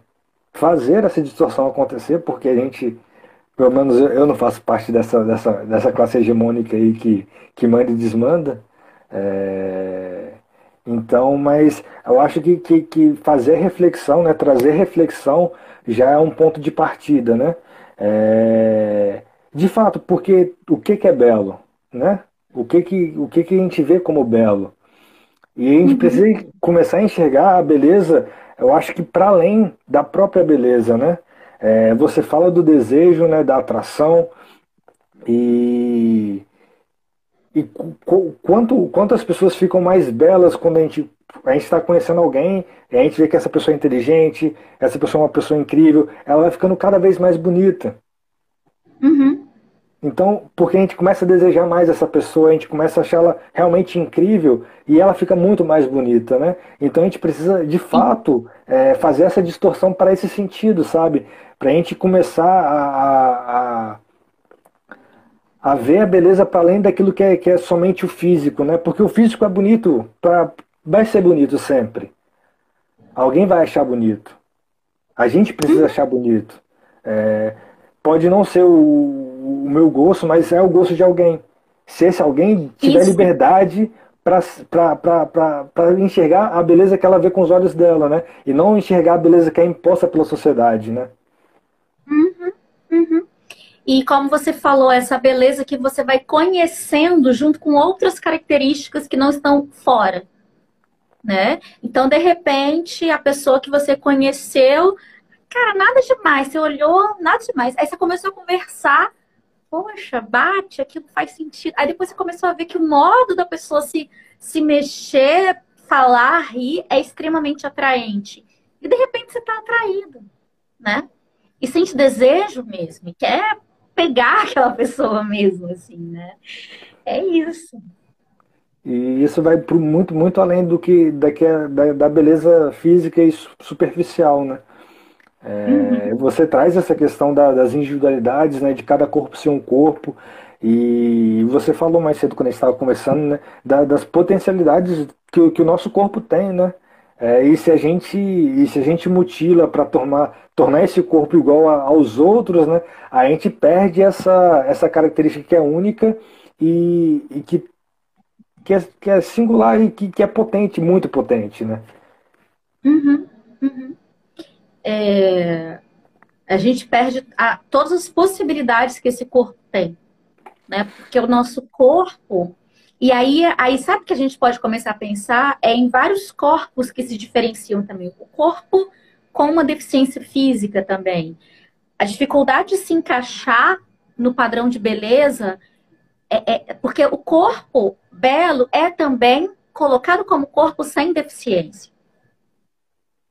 fazer essa distorção acontecer, porque a gente, pelo menos eu, eu, não faço parte dessa, dessa, dessa classe hegemônica aí que, que manda e desmanda. É, então, mas eu acho que, que, que, fazer reflexão, né, trazer reflexão já é um ponto de partida, né? É, de fato, porque o que, que é belo, né? O que que, o que que a gente vê como belo? E a gente uhum. precisa começar a enxergar a beleza, eu acho que para além da própria beleza, né? É, você fala do desejo, né, da atração e e quanto, quanto as pessoas ficam mais belas quando a gente a gente está conhecendo alguém, e a gente vê que essa pessoa é inteligente, essa pessoa é uma pessoa incrível, ela vai ficando cada vez mais bonita. Uhum. Então, porque a gente começa a desejar mais essa pessoa, a gente começa a achar ela realmente incrível e ela fica muito mais bonita, né? Então a gente precisa, de fato, é, fazer essa distorção para esse sentido, sabe? Para a gente começar a, a a ver a beleza para além daquilo que é, que é somente o físico, né? Porque o físico é bonito, pra, vai ser bonito sempre. Alguém vai achar bonito. A gente precisa achar bonito. É, pode não ser o, o, meu gosto, mas é o gosto de alguém. Se esse alguém tiver Isso. liberdade para enxergar a beleza que ela vê com os olhos dela, né? E não enxergar a beleza que é imposta pela sociedade, né? Uhum, uhum. E como você falou, essa beleza que você vai conhecendo junto com outras características que não estão fora. Né? Então, de repente, a pessoa que você conheceu, cara, nada demais, você olhou, nada demais. Aí você começou a conversar, poxa, bate, aquilo faz sentido. Aí depois você começou a ver que o modo da pessoa se, se mexer, falar, rir, é extremamente atraente. E de repente você está atraído, né? E sente desejo mesmo, quer pegar aquela pessoa mesmo, assim, né? É isso. E isso vai pro muito, muito além do que da, da, da beleza física e superficial, né? É, uhum. Você traz essa questão da, das individualidades, né? De cada corpo ser um corpo. E você falou mais cedo quando a gente estava conversando, né? Da, das potencialidades que, que o nosso corpo tem, né? É, e se a gente e se a gente mutila para tornar tornar esse corpo igual a, aos outros, né, a gente perde essa essa característica que é única e, e que que é, que é singular e que, que é potente, muito potente, né? Uhum, uhum. É, a gente perde a, todas as possibilidades que esse corpo tem, né? Porque o nosso corpo e aí, aí sabe que a gente pode começar a pensar é em vários corpos que se diferenciam também. O corpo com uma deficiência física também. A dificuldade de se encaixar no padrão de beleza é, é porque o corpo belo é também colocado como corpo sem deficiência,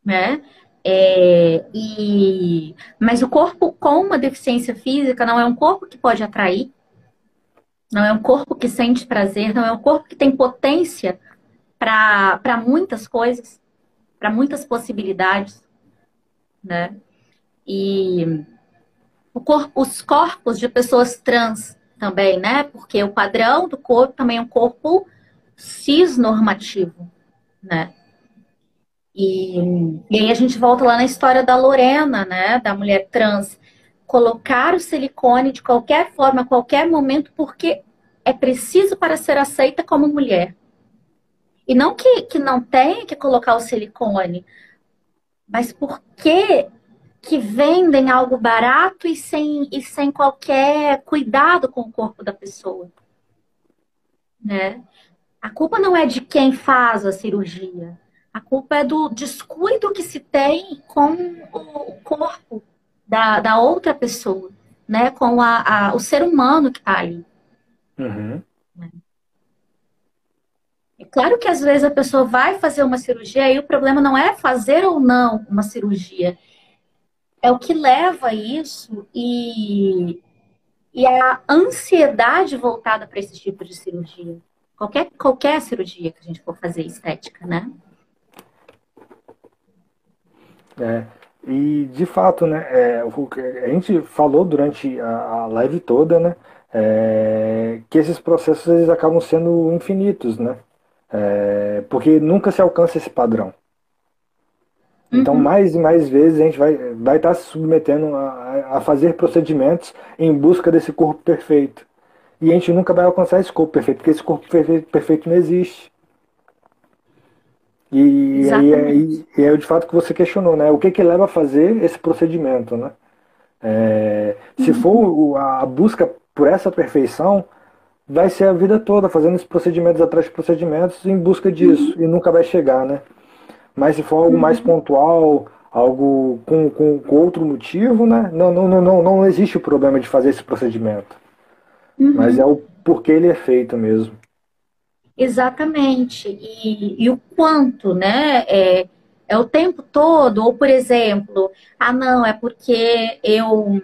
né? É, e, mas o corpo com uma deficiência física não é um corpo que pode atrair, não é um corpo que sente prazer, não é um corpo que tem potência para muitas coisas, para muitas possibilidades, né? E corpo, os corpos de pessoas trans também, né? Porque o padrão do corpo também é um corpo cisnormativo, né? E, e aí a gente volta lá na história da Lorena, né? Da mulher trans colocar o silicone de qualquer forma, a qualquer momento, porque é preciso para ser aceita como mulher. E não que, que não tenha que colocar o silicone, mas porque que vendem algo barato e sem, e sem qualquer cuidado com o corpo da pessoa. Né? A culpa não é de quem faz a cirurgia. A culpa é do descuido que se tem com o corpo da, da outra pessoa, né? Com a, a o ser humano que está ali. Uhum. É claro que às vezes a pessoa vai fazer uma cirurgia e o problema não é fazer ou não uma cirurgia. É o que leva a isso e, e a ansiedade voltada para esse tipo de cirurgia. Qualquer, qualquer cirurgia que a gente for fazer estética, né? É, e, de fato, né, é, a gente falou durante a, a live toda, né, é, que esses processos eles acabam sendo infinitos, né, é, porque nunca se alcança esse padrão. Então, uhum. mais e mais vezes a gente vai, vai estar se submetendo a, a fazer procedimentos em busca desse corpo perfeito. E a gente nunca vai alcançar esse corpo perfeito, porque esse corpo perfeito, perfeito não existe. E aí, aí, é, é de fato que você questionou, né? O que que leva a fazer esse procedimento, né? É, se uhum. for a busca por essa perfeição, vai ser a vida toda fazendo esses procedimentos atrás de procedimentos em busca disso uhum. e nunca vai chegar, né? Mas se for algo mais uhum. pontual, algo com, com, com, outro motivo, né? Não, não, não, não, não existe o problema de fazer esse procedimento. Uhum. Mas é o porquê ele é feito mesmo. Exatamente. E, e o quanto, né? É, é o tempo todo, ou por exemplo, ah, não, é porque eu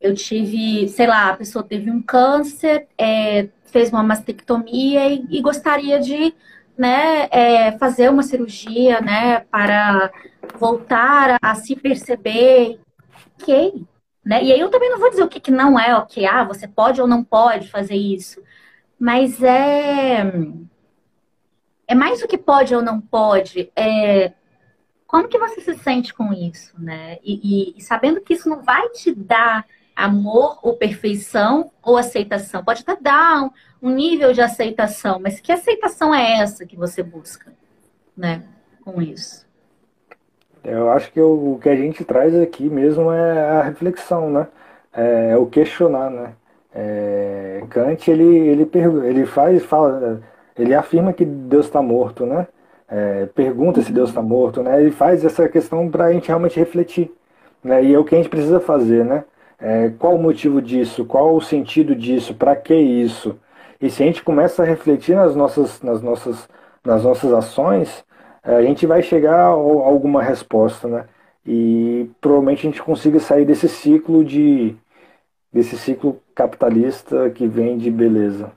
eu tive, sei lá, a pessoa teve um câncer, é, fez uma mastectomia e, e gostaria de né, é, fazer uma cirurgia, né, para voltar a, a, se perceber, ok, né? E aí eu também não vou dizer o que, que não é ok, ah, você pode ou não pode fazer isso, mas é. É mais do que pode ou não pode. É, como que você se sente com isso, né? E, e, sabendo que isso não vai te dar amor ou perfeição ou aceitação. Pode até dar um, um nível de aceitação, mas que aceitação é essa que você busca, né? Com isso. Eu acho que o, que a gente traz aqui mesmo é a reflexão, né? É o questionar, né? É, Kant ele, ele, ele faz, fala, ele afirma que Deus está morto, né? É, pergunta se Deus está morto, né? Ele faz essa questão para a gente realmente refletir, né? E é o que a gente precisa fazer, né? É, qual o motivo disso? Qual o sentido disso? Para que isso? E se a gente começa a refletir nas nossas, nas nossas, nas nossas ações, é, a gente vai chegar a alguma resposta, né? E provavelmente a gente consiga sair desse ciclo de desse ciclo capitalista que vem de beleza.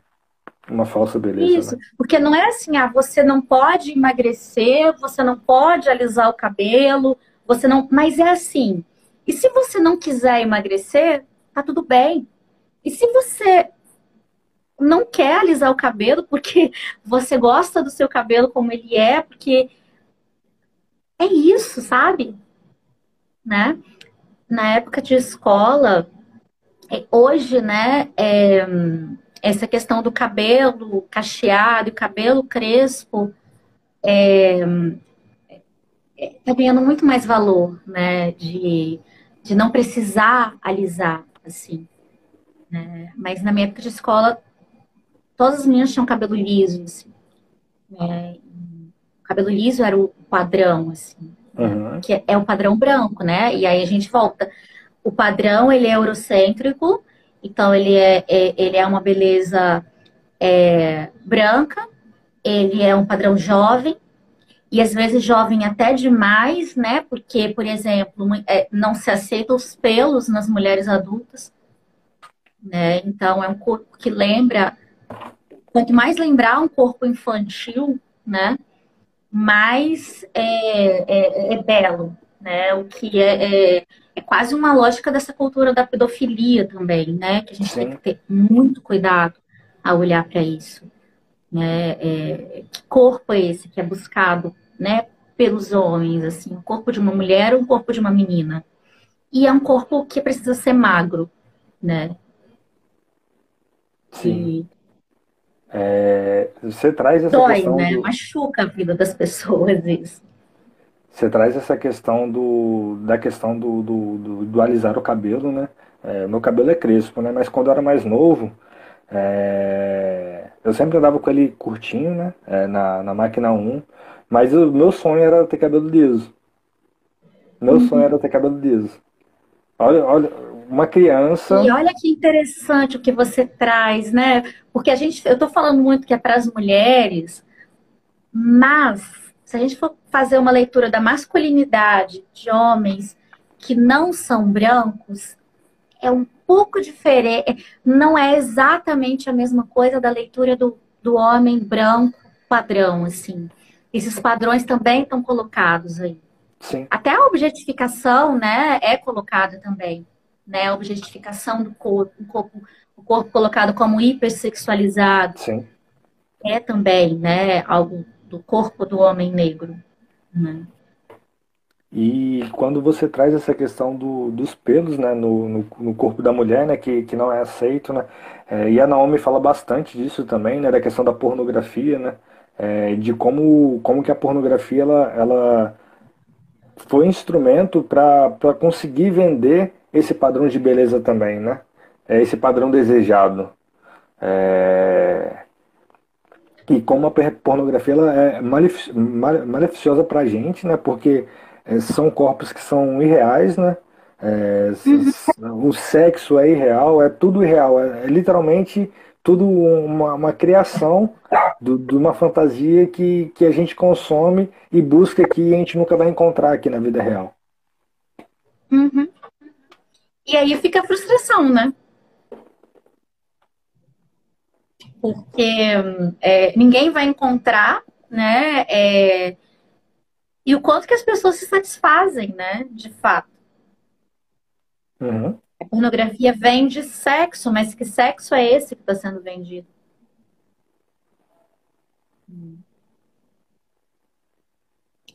Uma falsa beleza. Isso, né? porque não é assim, ah, você não pode emagrecer, você não pode alisar o cabelo, você não. Mas é assim. E se você não quiser emagrecer, tá tudo bem. E se você não quer alisar o cabelo porque você gosta do seu cabelo como ele é, porque é isso, sabe? Né? Na época de escola, hoje, né, é, essa questão do cabelo cacheado e cabelo crespo é, é, tá ganhando muito mais valor, né, de, de não precisar alisar, assim. Né? Mas na minha época de escola, todas as meninas tinham cabelo liso, assim. Né? Cabelo liso era o padrão, assim. Uhum. Que é o padrão branco, né? E aí a gente volta. O padrão, ele é eurocêntrico, então ele é, é ele é uma beleza é, branca, ele é um padrão jovem, e às vezes jovem até demais, né? Porque, por exemplo, é, não se aceitam os pelos nas mulheres adultas, né? Então é um corpo que lembra, quanto mais lembrar um corpo infantil, né? Mais é, é, é belo, né? O que é, é, é, quase uma lógica dessa cultura da pedofilia também, né? Que a gente Sim. tem que ter muito cuidado a olhar para isso. Né? É, que corpo é esse que é buscado, né? Pelos homens, assim, o corpo de uma mulher ou o corpo de uma menina? E é um corpo que precisa ser magro, né? Sim. É, você traz essa Dói, questão né? Do... Machuca a vida das pessoas isso. Você traz essa questão do, da questão do, do, do, do alisar o cabelo, né? É, meu cabelo é crespo, né? Mas quando eu era mais novo, é, eu sempre andava com ele curtinho, né? É, na, na máquina 1. Mas o meu sonho era ter cabelo liso. Meu uhum. sonho era ter cabelo liso. Olha, olha, uma criança. E olha que interessante o que você traz, né? Porque a gente, eu estou falando muito que é para as mulheres, mas se a gente for fazer uma leitura da masculinidade de homens que não são brancos, é um pouco diferente, não é exatamente a mesma coisa da leitura do, do homem branco padrão, assim. Esses padrões também estão colocados aí. Sim. Até a objetificação, né, é colocada também né? A objetificação do corpo, o corpo, o corpo colocado como hipersexualizado. Sim. É também, né, algo do corpo do homem negro. Né? E quando você traz essa questão do, dos pelos né, no, no, no, corpo da mulher, né, que, que não é aceito, né, é, e a Naomi fala bastante disso também, né, da questão da pornografia, né, é, de como, como que a pornografia ela, ela foi instrumento para conseguir vender esse padrão de beleza também, né? É esse padrão desejado. É... E como a pornografia ela é malef... maleficiosa para a gente, né? Porque é, são corpos que são irreais, né? É... Uhum. O sexo é irreal, é tudo irreal. É, é literalmente tudo uma, uma criação do, de uma fantasia que, que a gente consome e busca que a gente nunca vai encontrar aqui na vida real. Uhum. E aí fica a frustração, né? Porque é, ninguém vai encontrar, né? É, e o quanto que as pessoas se satisfazem, né? De fato. Uhum. A pornografia vende sexo, mas que sexo é esse que está sendo vendido?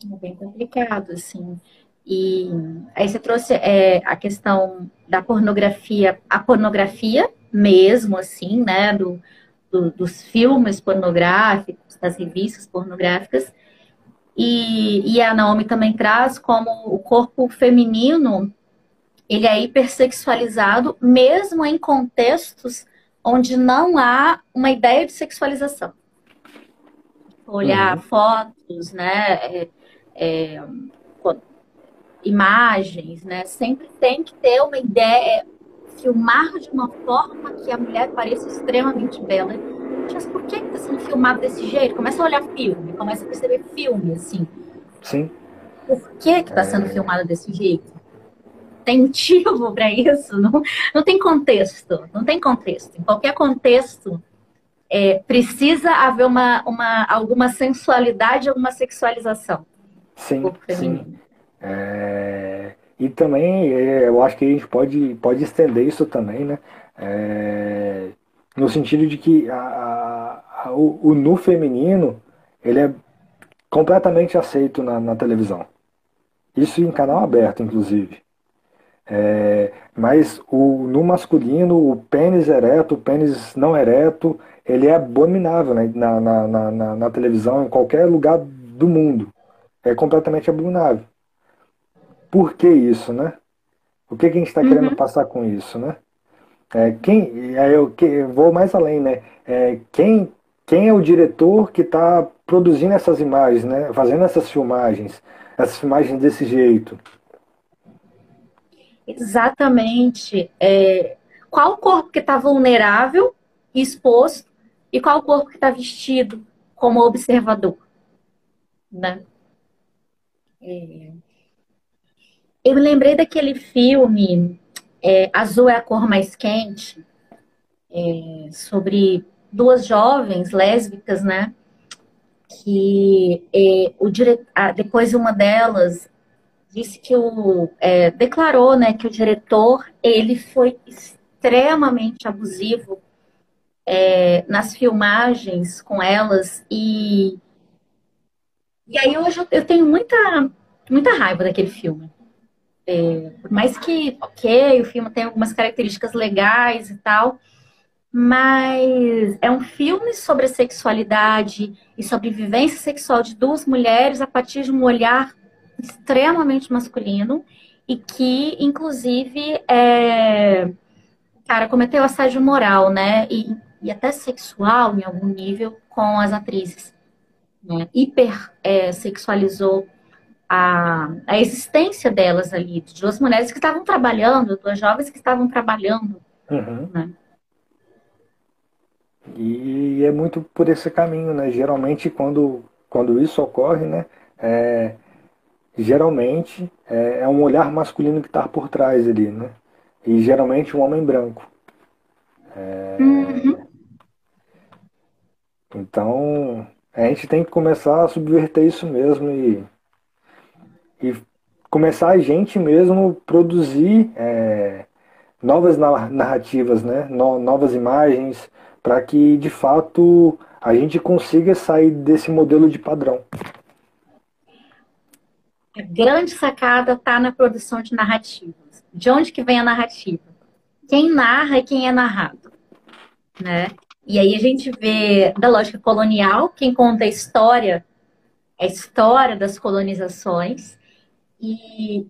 É bem complicado, assim. E aí você trouxe é, a questão da pornografia, a pornografia mesmo, assim, né, do, do, dos filmes pornográficos, das revistas pornográficas. E, e a Naomi também traz como o corpo feminino, ele é hipersexualizado, mesmo em contextos onde não há uma ideia de sexualização. Olhar uhum. fotos, né, é, é, imagens, né? Sempre tem que ter uma ideia, filmar de uma forma que a mulher pareça extremamente bela. Mas por que está sendo filmado desse jeito? Começa a olhar filme, começa a perceber filme, assim. Sim. Por que está sendo é... filmado desse jeito? Tem motivo para isso? Não, não tem contexto. Não tem contexto. Em qualquer contexto, é, precisa haver uma, uma, alguma sensualidade, alguma sexualização. Sim, sim. É, e também é, eu acho que a gente pode, pode estender isso também, né? É, no sentido de que a, a, o, o nu feminino ele é completamente aceito na, na televisão. Isso em canal aberto, inclusive. É, mas o, no masculino, o pênis ereto, o pênis não ereto, ele é abominável né? na, na, na, na, televisão, em qualquer lugar do mundo. É completamente abominável. Por que isso, né? O que, que a gente está uhum. querendo passar com isso, né? É, quem, aí eu, eu vou mais além, né? É, quem, quem é o diretor que está produzindo essas imagens, né? Fazendo essas filmagens, essas filmagens desse jeito? Exatamente. É, qual o corpo que está vulnerável, exposto, e qual o corpo que está vestido como observador? Né? É... Eu me lembrei daquele filme é, Azul é a cor mais quente, é, sobre duas jovens lésbicas, né? Que é, o dire... depois uma delas disse que o é, declarou, né, que o diretor ele foi extremamente abusivo é, nas filmagens com elas e e aí hoje eu tenho muita muita raiva daquele filme. É, por mais que, ok, o filme tem algumas características legais e tal, mas é um filme sobre a sexualidade e sobre vivência sexual de duas mulheres a partir de um olhar extremamente masculino e que, inclusive, é, cara, cometeu assédio moral, né? E, e até sexual em algum nível com as atrizes. Né? Hiper é, sexualizou a, a existência delas ali, de duas mulheres que estavam trabalhando, duas jovens que estavam trabalhando. Uhum. Né? E é muito por esse caminho, né? Geralmente quando, quando isso ocorre, né? É, geralmente é, é um olhar masculino que está por trás ali, né? E geralmente um homem branco. É... Uhum. Então, a gente tem que começar a subverter isso mesmo e, e começar a gente mesmo produzir é, novas narrativas, né? No, novas imagens, para que de fato a gente consiga sair desse modelo de padrão. A grande sacada está na produção de narrativas. De onde que vem a narrativa? Quem narra e quem é narrado, né? E aí a gente vê da lógica colonial, quem conta a história, a história das colonizações, e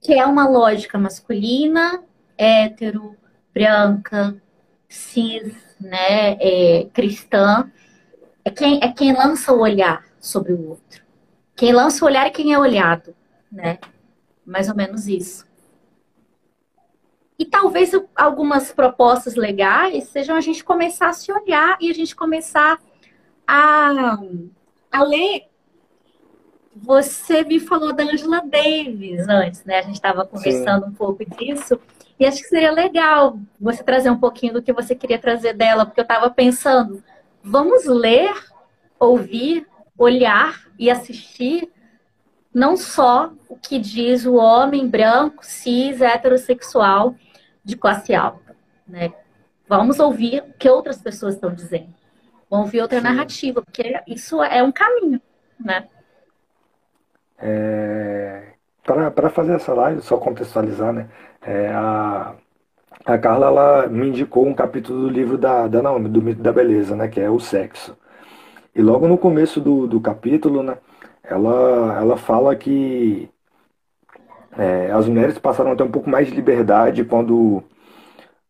que é uma lógica masculina, hétero, branca, cis, né, é, cristã, é quem, é quem lança o olhar sobre o outro. Quem lança o olhar é quem é olhado, né? Mais ou menos isso. E talvez algumas propostas legais sejam a gente começar a se olhar e a gente começar a, a ler. Você me falou da Angela Davis antes, né? A gente estava conversando Sim. um pouco disso. E acho que seria legal você trazer um pouquinho do que você queria trazer dela, porque eu estava pensando, vamos ler, ouvir olhar e assistir não só o que diz o homem branco, cis, heterossexual de classe alta, né? Vamos ouvir o que outras pessoas estão dizendo. Vamos ouvir outra Sim. narrativa, porque isso é um caminho, né? É, Para fazer essa live, só contextualizar, né? É, a, a Carla ela me indicou um capítulo do livro da, da Naomi, do Mito da Beleza, né? Que é o sexo. E logo no começo do, do capítulo, né, ela, ela fala que é, as mulheres passaram a ter um pouco mais de liberdade quando,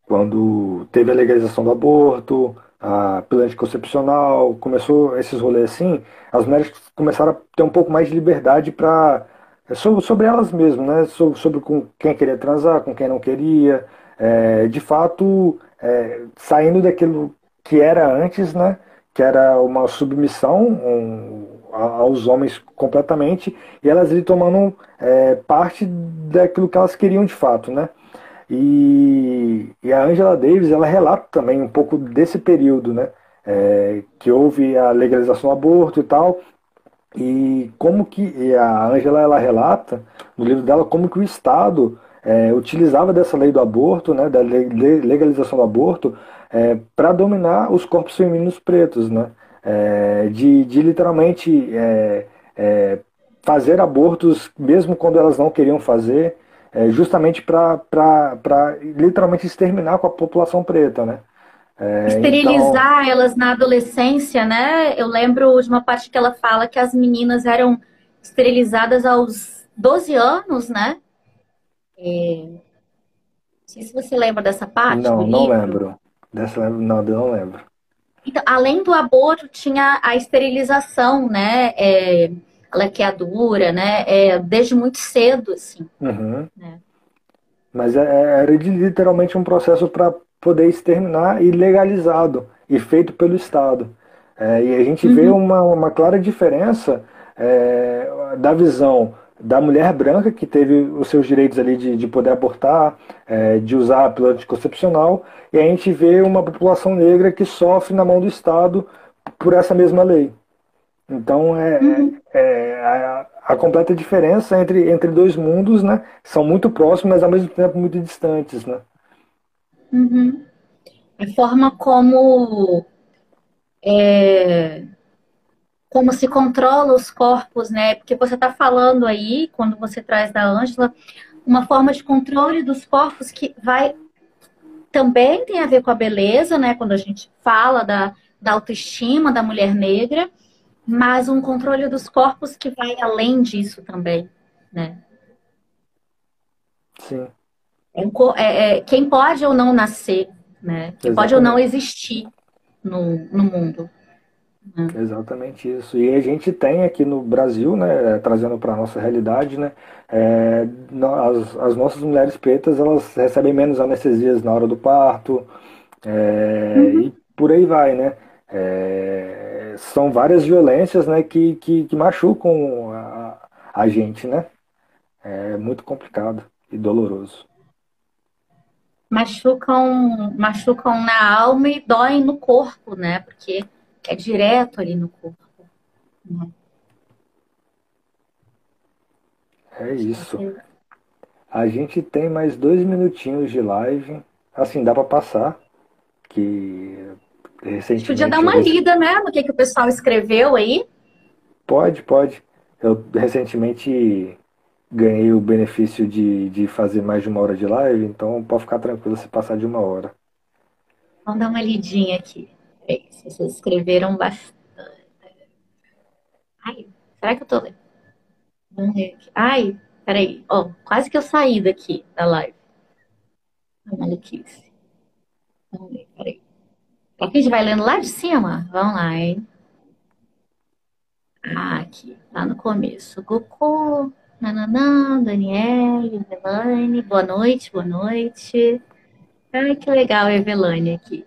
quando teve a legalização do aborto, a pílula anticoncepcional, começou esses rolês assim, as mulheres começaram a ter um pouco mais de liberdade para é, sobre, sobre elas mesmas, né? Sobre, sobre com quem queria transar, com quem não queria, é, de fato é, saindo daquilo que era antes, né? que era uma submissão um, aos homens completamente, e elas iam tomando é, parte daquilo que elas queriam de fato, né? E, e a Angela Davis, ela relata também um pouco desse período, né? É, que houve a legalização do aborto e tal, e como que a Angela ela relata no livro dela como que o Estado é, utilizava dessa lei do aborto, né, da legalização do aborto, é, para dominar os corpos femininos pretos, né? É, de, de literalmente é, é fazer abortos mesmo quando elas não queriam fazer, é, justamente para literalmente exterminar com a população preta, né? É, Esterilizar então... elas na adolescência, né? Eu lembro de uma parte que ela fala que as meninas eram esterilizadas aos 12 anos, né? É... Não sei se você lembra dessa parte. Não, não lembro. Dessa não, não lembro. Então, além do aborto, tinha a esterilização, né? É, laqueadura, né? É, desde muito cedo, assim. Uhum. Né? Mas é, é era literalmente um processo para poder exterminar e legalizado e feito pelo Estado. É, e a gente uhum. vê uma, uma clara diferença é, da visão da mulher branca, que teve os seus direitos ali de, de poder abortar, é, de usar a pílula anticoncepcional, e a gente vê uma população negra que sofre na mão do Estado por essa mesma lei. Então é, uhum. é, é a, a, completa diferença entre, entre dois mundos, né? São muito próximos, mas ao mesmo tempo muito distantes, né? Uhum. A forma como é, como se controla os corpos, né? Porque você está falando aí, quando você traz da Ângela, uma forma de controle dos corpos que vai também tem a ver com a beleza, né? Quando a gente fala da, da autoestima da mulher negra, mas um controle dos corpos que vai além disso também, né? Sim. É, é, é quem pode ou não nascer, né? Quem Exatamente. pode ou não existir no, no mundo. Hum. Exatamente isso. E a gente tem aqui no Brasil, né, trazendo para a nossa realidade, né, é, as, as, nossas mulheres pretas elas recebem menos anestesias na hora do parto é, uhum. e por aí vai, né. É, são várias violências, né, que, que, que machucam a, a gente, né. É muito complicado e doloroso. Machucam, machucam na alma e doem no corpo, né, porque é direto ali no corpo. Né? É isso. A gente tem mais dois minutinhos de live. Assim, dá para passar. Que recentemente. Podia dar uma lida, né? No que, que o pessoal escreveu aí. Pode, pode. Eu recentemente ganhei o benefício de, de fazer mais de uma hora de live, então pode ficar tranquilo se passar de uma hora. Vamos dar uma lidinha aqui. Vocês escreveram bastante. Ai, será que eu tô lendo? Vamos ver aqui. Ai, peraí. Ó, quase que eu saí daqui da live. Maluquice. Vamos ver, peraí. Aqui a gente vai lendo lá de cima? Vamos lá, hein? Ah, aqui, lá no começo. Goku, Nananã, Daniele, Evelane. Boa noite, boa noite. Ai, que legal, Evelane aqui.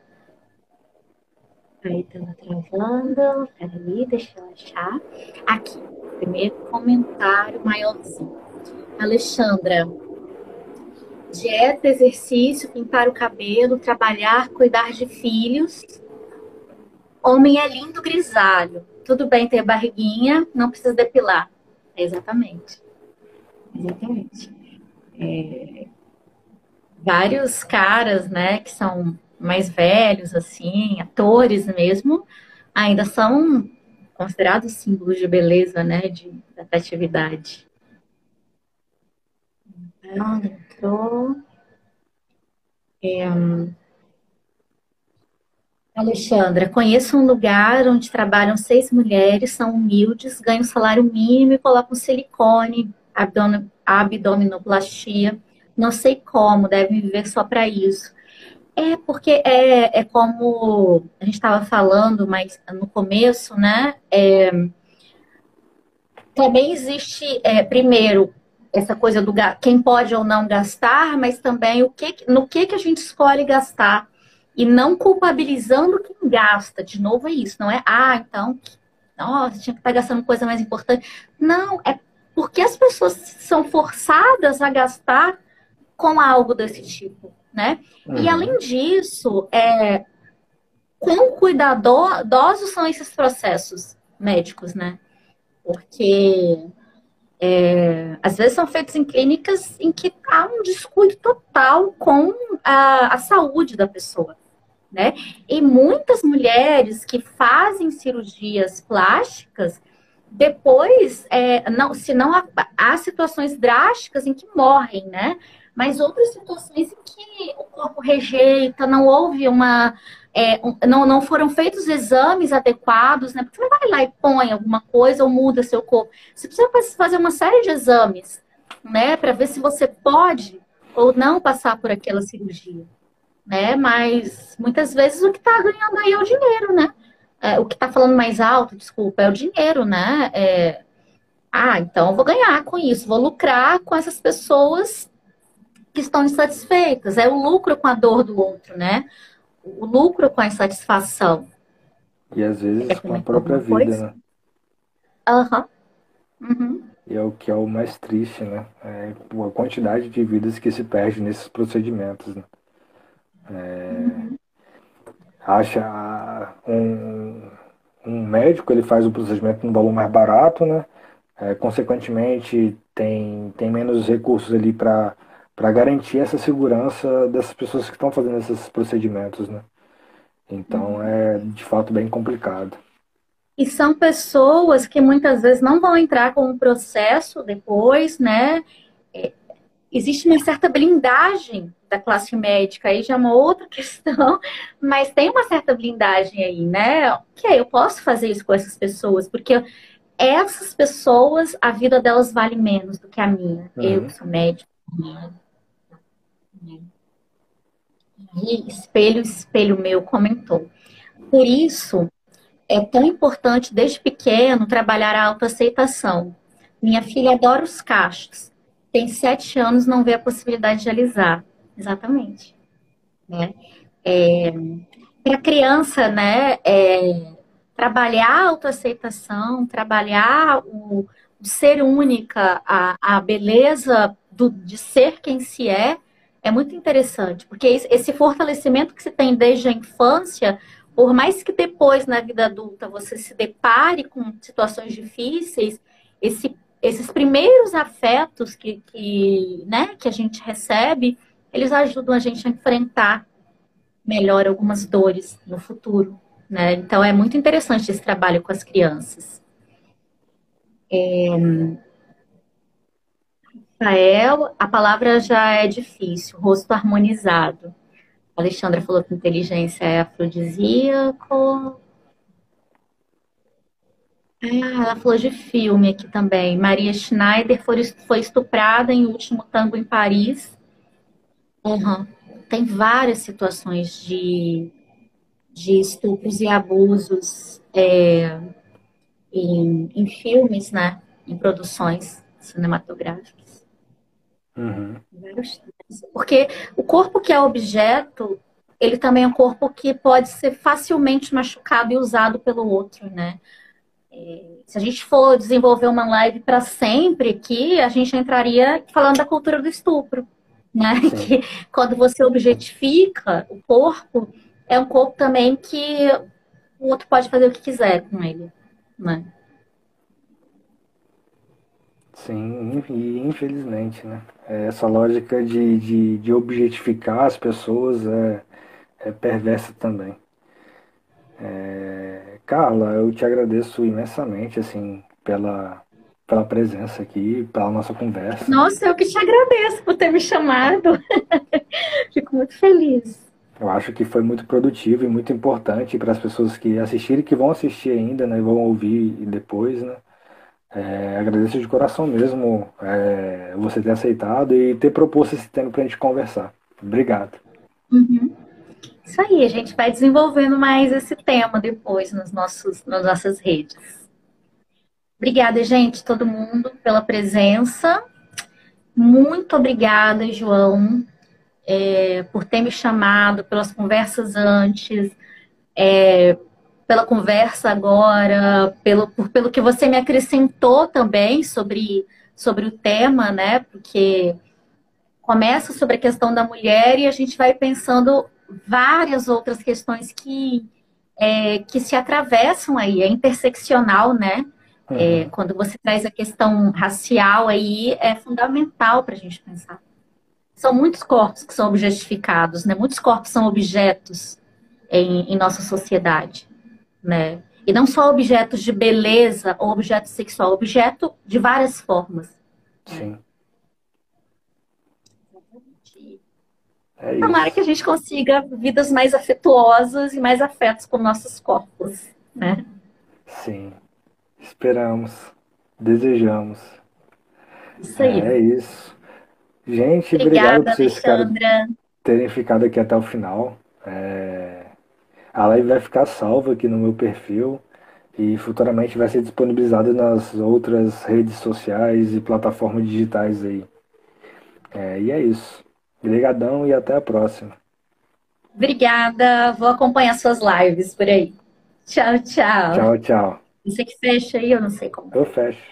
Aí tava travando. Peraí, deixa eu achar. Aqui, primeiro comentário maiorzinho. Alexandra. Dieta, exercício, pintar o cabelo, trabalhar, cuidar de filhos. Homem é lindo grisalho. Tudo bem ter barriguinha, não precisa depilar. exatamente. Exatamente. É... Vários caras, né, que são mais velhos, assim, atores mesmo, ainda são considerados símbolos de beleza, né, de atratividade. Entrou. É, Alexandra, conheço um lugar onde trabalham seis mulheres, são humildes, ganham salário mínimo e colocam silicone, abdominoplastia. Não sei como, devem viver só para isso. É, porque é, é como a gente estava falando mas no começo, né? É, também existe, é, primeiro, essa coisa do quem pode ou não gastar, mas também o que, no que, que a gente escolhe gastar. E não culpabilizando quem gasta. De novo, é isso, não é? Ah, então, nossa, tinha que estar gastando coisa mais importante. Não, é porque as pessoas são forçadas a gastar com algo desse tipo né? Uhum. E além disso, é, quão cuidadosos são esses processos médicos, né? Porque é, às vezes são feitos em clínicas em que há um descuido total com a, a saúde da pessoa. Né? E muitas mulheres que fazem cirurgias plásticas depois, é, não, se não há, há situações drásticas em que morrem, né? Mas outras situações em que o corpo rejeita, não houve uma. É, não, não foram feitos exames adequados, né? Porque você não vai lá e põe alguma coisa ou muda seu corpo. Você precisa fazer uma série de exames, né? Para ver se você pode ou não passar por aquela cirurgia, né? Mas muitas vezes o que está ganhando aí é o dinheiro, né? É, o que está falando mais alto, desculpa, é o dinheiro, né? É, ah, então eu vou ganhar com isso, vou lucrar com essas pessoas que estão insatisfeitas. É o lucro com a dor do outro, né? O lucro com a insatisfação. E às vezes é com a própria vida, né? Aham. Uhum. uhum. E é o que é o mais triste, né? É a quantidade de vidas que se perde nesses procedimentos, né? É, uhum. Acha um, um médico, ele faz o procedimento num valor mais barato, né? É, consequentemente, tem, tem menos recursos ali para garantir essa segurança dessas pessoas que estão fazendo esses procedimentos, né? Então, uhum. é de fato bem complicado. E são pessoas que muitas vezes não vão entrar com um processo depois, né? É, existe uma certa blindagem da classe médica, aí já é uma outra questão, mas tem uma certa blindagem aí, né? Que eu posso fazer isso com essas pessoas, porque essas pessoas, a vida delas vale menos do que a minha. Uhum. Eu que sou médica. Espelho, espelho meu comentou. Por isso, é tão importante desde pequeno trabalhar a autoaceitação. Minha filha adora os cachos. Tem sete anos, não vê a possibilidade de alisar. Exatamente. Né? É, Para criança, né, é, trabalhar a autoaceitação, trabalhar o, o ser única, a, a beleza do, de ser quem se é, é muito interessante, porque esse fortalecimento que se tem desde a infância por mais que depois na vida adulta você se depare com situações difíceis, esse, esses primeiros afetos que, que, né, que a gente recebe, eles ajudam a gente a enfrentar melhor algumas dores no futuro. Né? Então é muito interessante esse trabalho com as crianças. É... Rafael, a palavra já é difícil, rosto harmonizado. A Alexandra falou que inteligência é afrodisíaco. Ah, ela falou de filme aqui também. Maria Schneider foi estuprada em Último Tango em Paris. Uhum. Tem várias situações de, de estupros e abusos é, em, em filmes, né? Em produções cinematográficas. Uhum. Porque o corpo que é objeto, ele também é um corpo que pode ser facilmente machucado e usado pelo outro, né? É, se a gente for desenvolver uma live para sempre aqui, a gente entraria falando da cultura do estupro, né? Que quando você objetifica o corpo, é um corpo também que o outro pode fazer o que quiser com ele, né? Sim, e infelizmente, né? É, essa lógica de, de, de objetificar as pessoas é, é perversa também. É, Carla, eu te agradeço imensamente, assim, pela, pela presença aqui, pela nossa conversa. Nossa, eu que te agradeço por ter me chamado. Fico muito feliz. Eu acho que foi muito produtivo e muito importante para as pessoas que assistirem, que vão assistir ainda, né, e vão ouvir depois, né? É, agradeço de coração mesmo é, você ter aceitado e ter proposto esse tema para a gente conversar. Obrigado. Uhum. Isso aí, a gente vai desenvolvendo mais esse tema depois nos nossos, nas nossas redes. Obrigada, gente, todo mundo, pela presença. Muito obrigada, João, é, por ter me chamado, pelas conversas antes. É, pela conversa agora, pelo, por, pelo que você me acrescentou também sobre, sobre o tema, né? Porque começa sobre a questão da mulher e a gente vai pensando várias outras questões que, é, que se atravessam aí, é interseccional, né? Uhum. É, quando você traz a questão racial aí, é fundamental para a gente pensar. São muitos corpos que são objetificados, né? Muitos corpos são objetos em, em nossa sociedade né? E não só objetos de beleza ou objeto sexual, objeto de várias formas. Sim. É Tomara que a gente consiga vidas mais afetuosas e mais afetos com nossos corpos, né? Sim. Esperamos. Desejamos. Isso aí. É isso. Gente, Obrigada, obrigado por vocês terem ficado aqui até o final. É... A live vai ficar salva aqui no meu perfil e futuramente vai ser disponibilizada nas outras redes sociais e plataformas digitais aí. É, e é isso. Obrigadão e até a próxima. Obrigada. Vou acompanhar suas lives por aí. Tchau, tchau. Tchau, tchau. Você que fecha aí, eu não sei como. Eu fecho.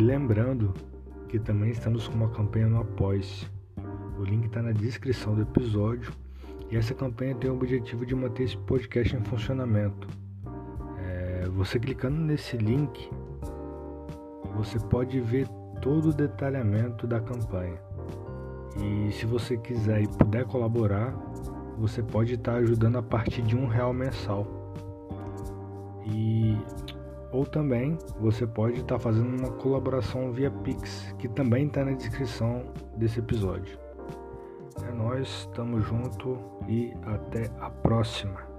E lembrando que também estamos com uma campanha no Apoia-se. O link está na descrição do episódio. E essa campanha tem o objetivo de manter esse podcast em funcionamento. É, você clicando nesse link, você pode ver todo o detalhamento da campanha. E se você quiser e puder colaborar, você pode estar ajudando a partir de um real mensal. E ou também você pode estar fazendo uma colaboração via Pix, que também está na descrição desse episódio. É nós, estamos junto e até a próxima.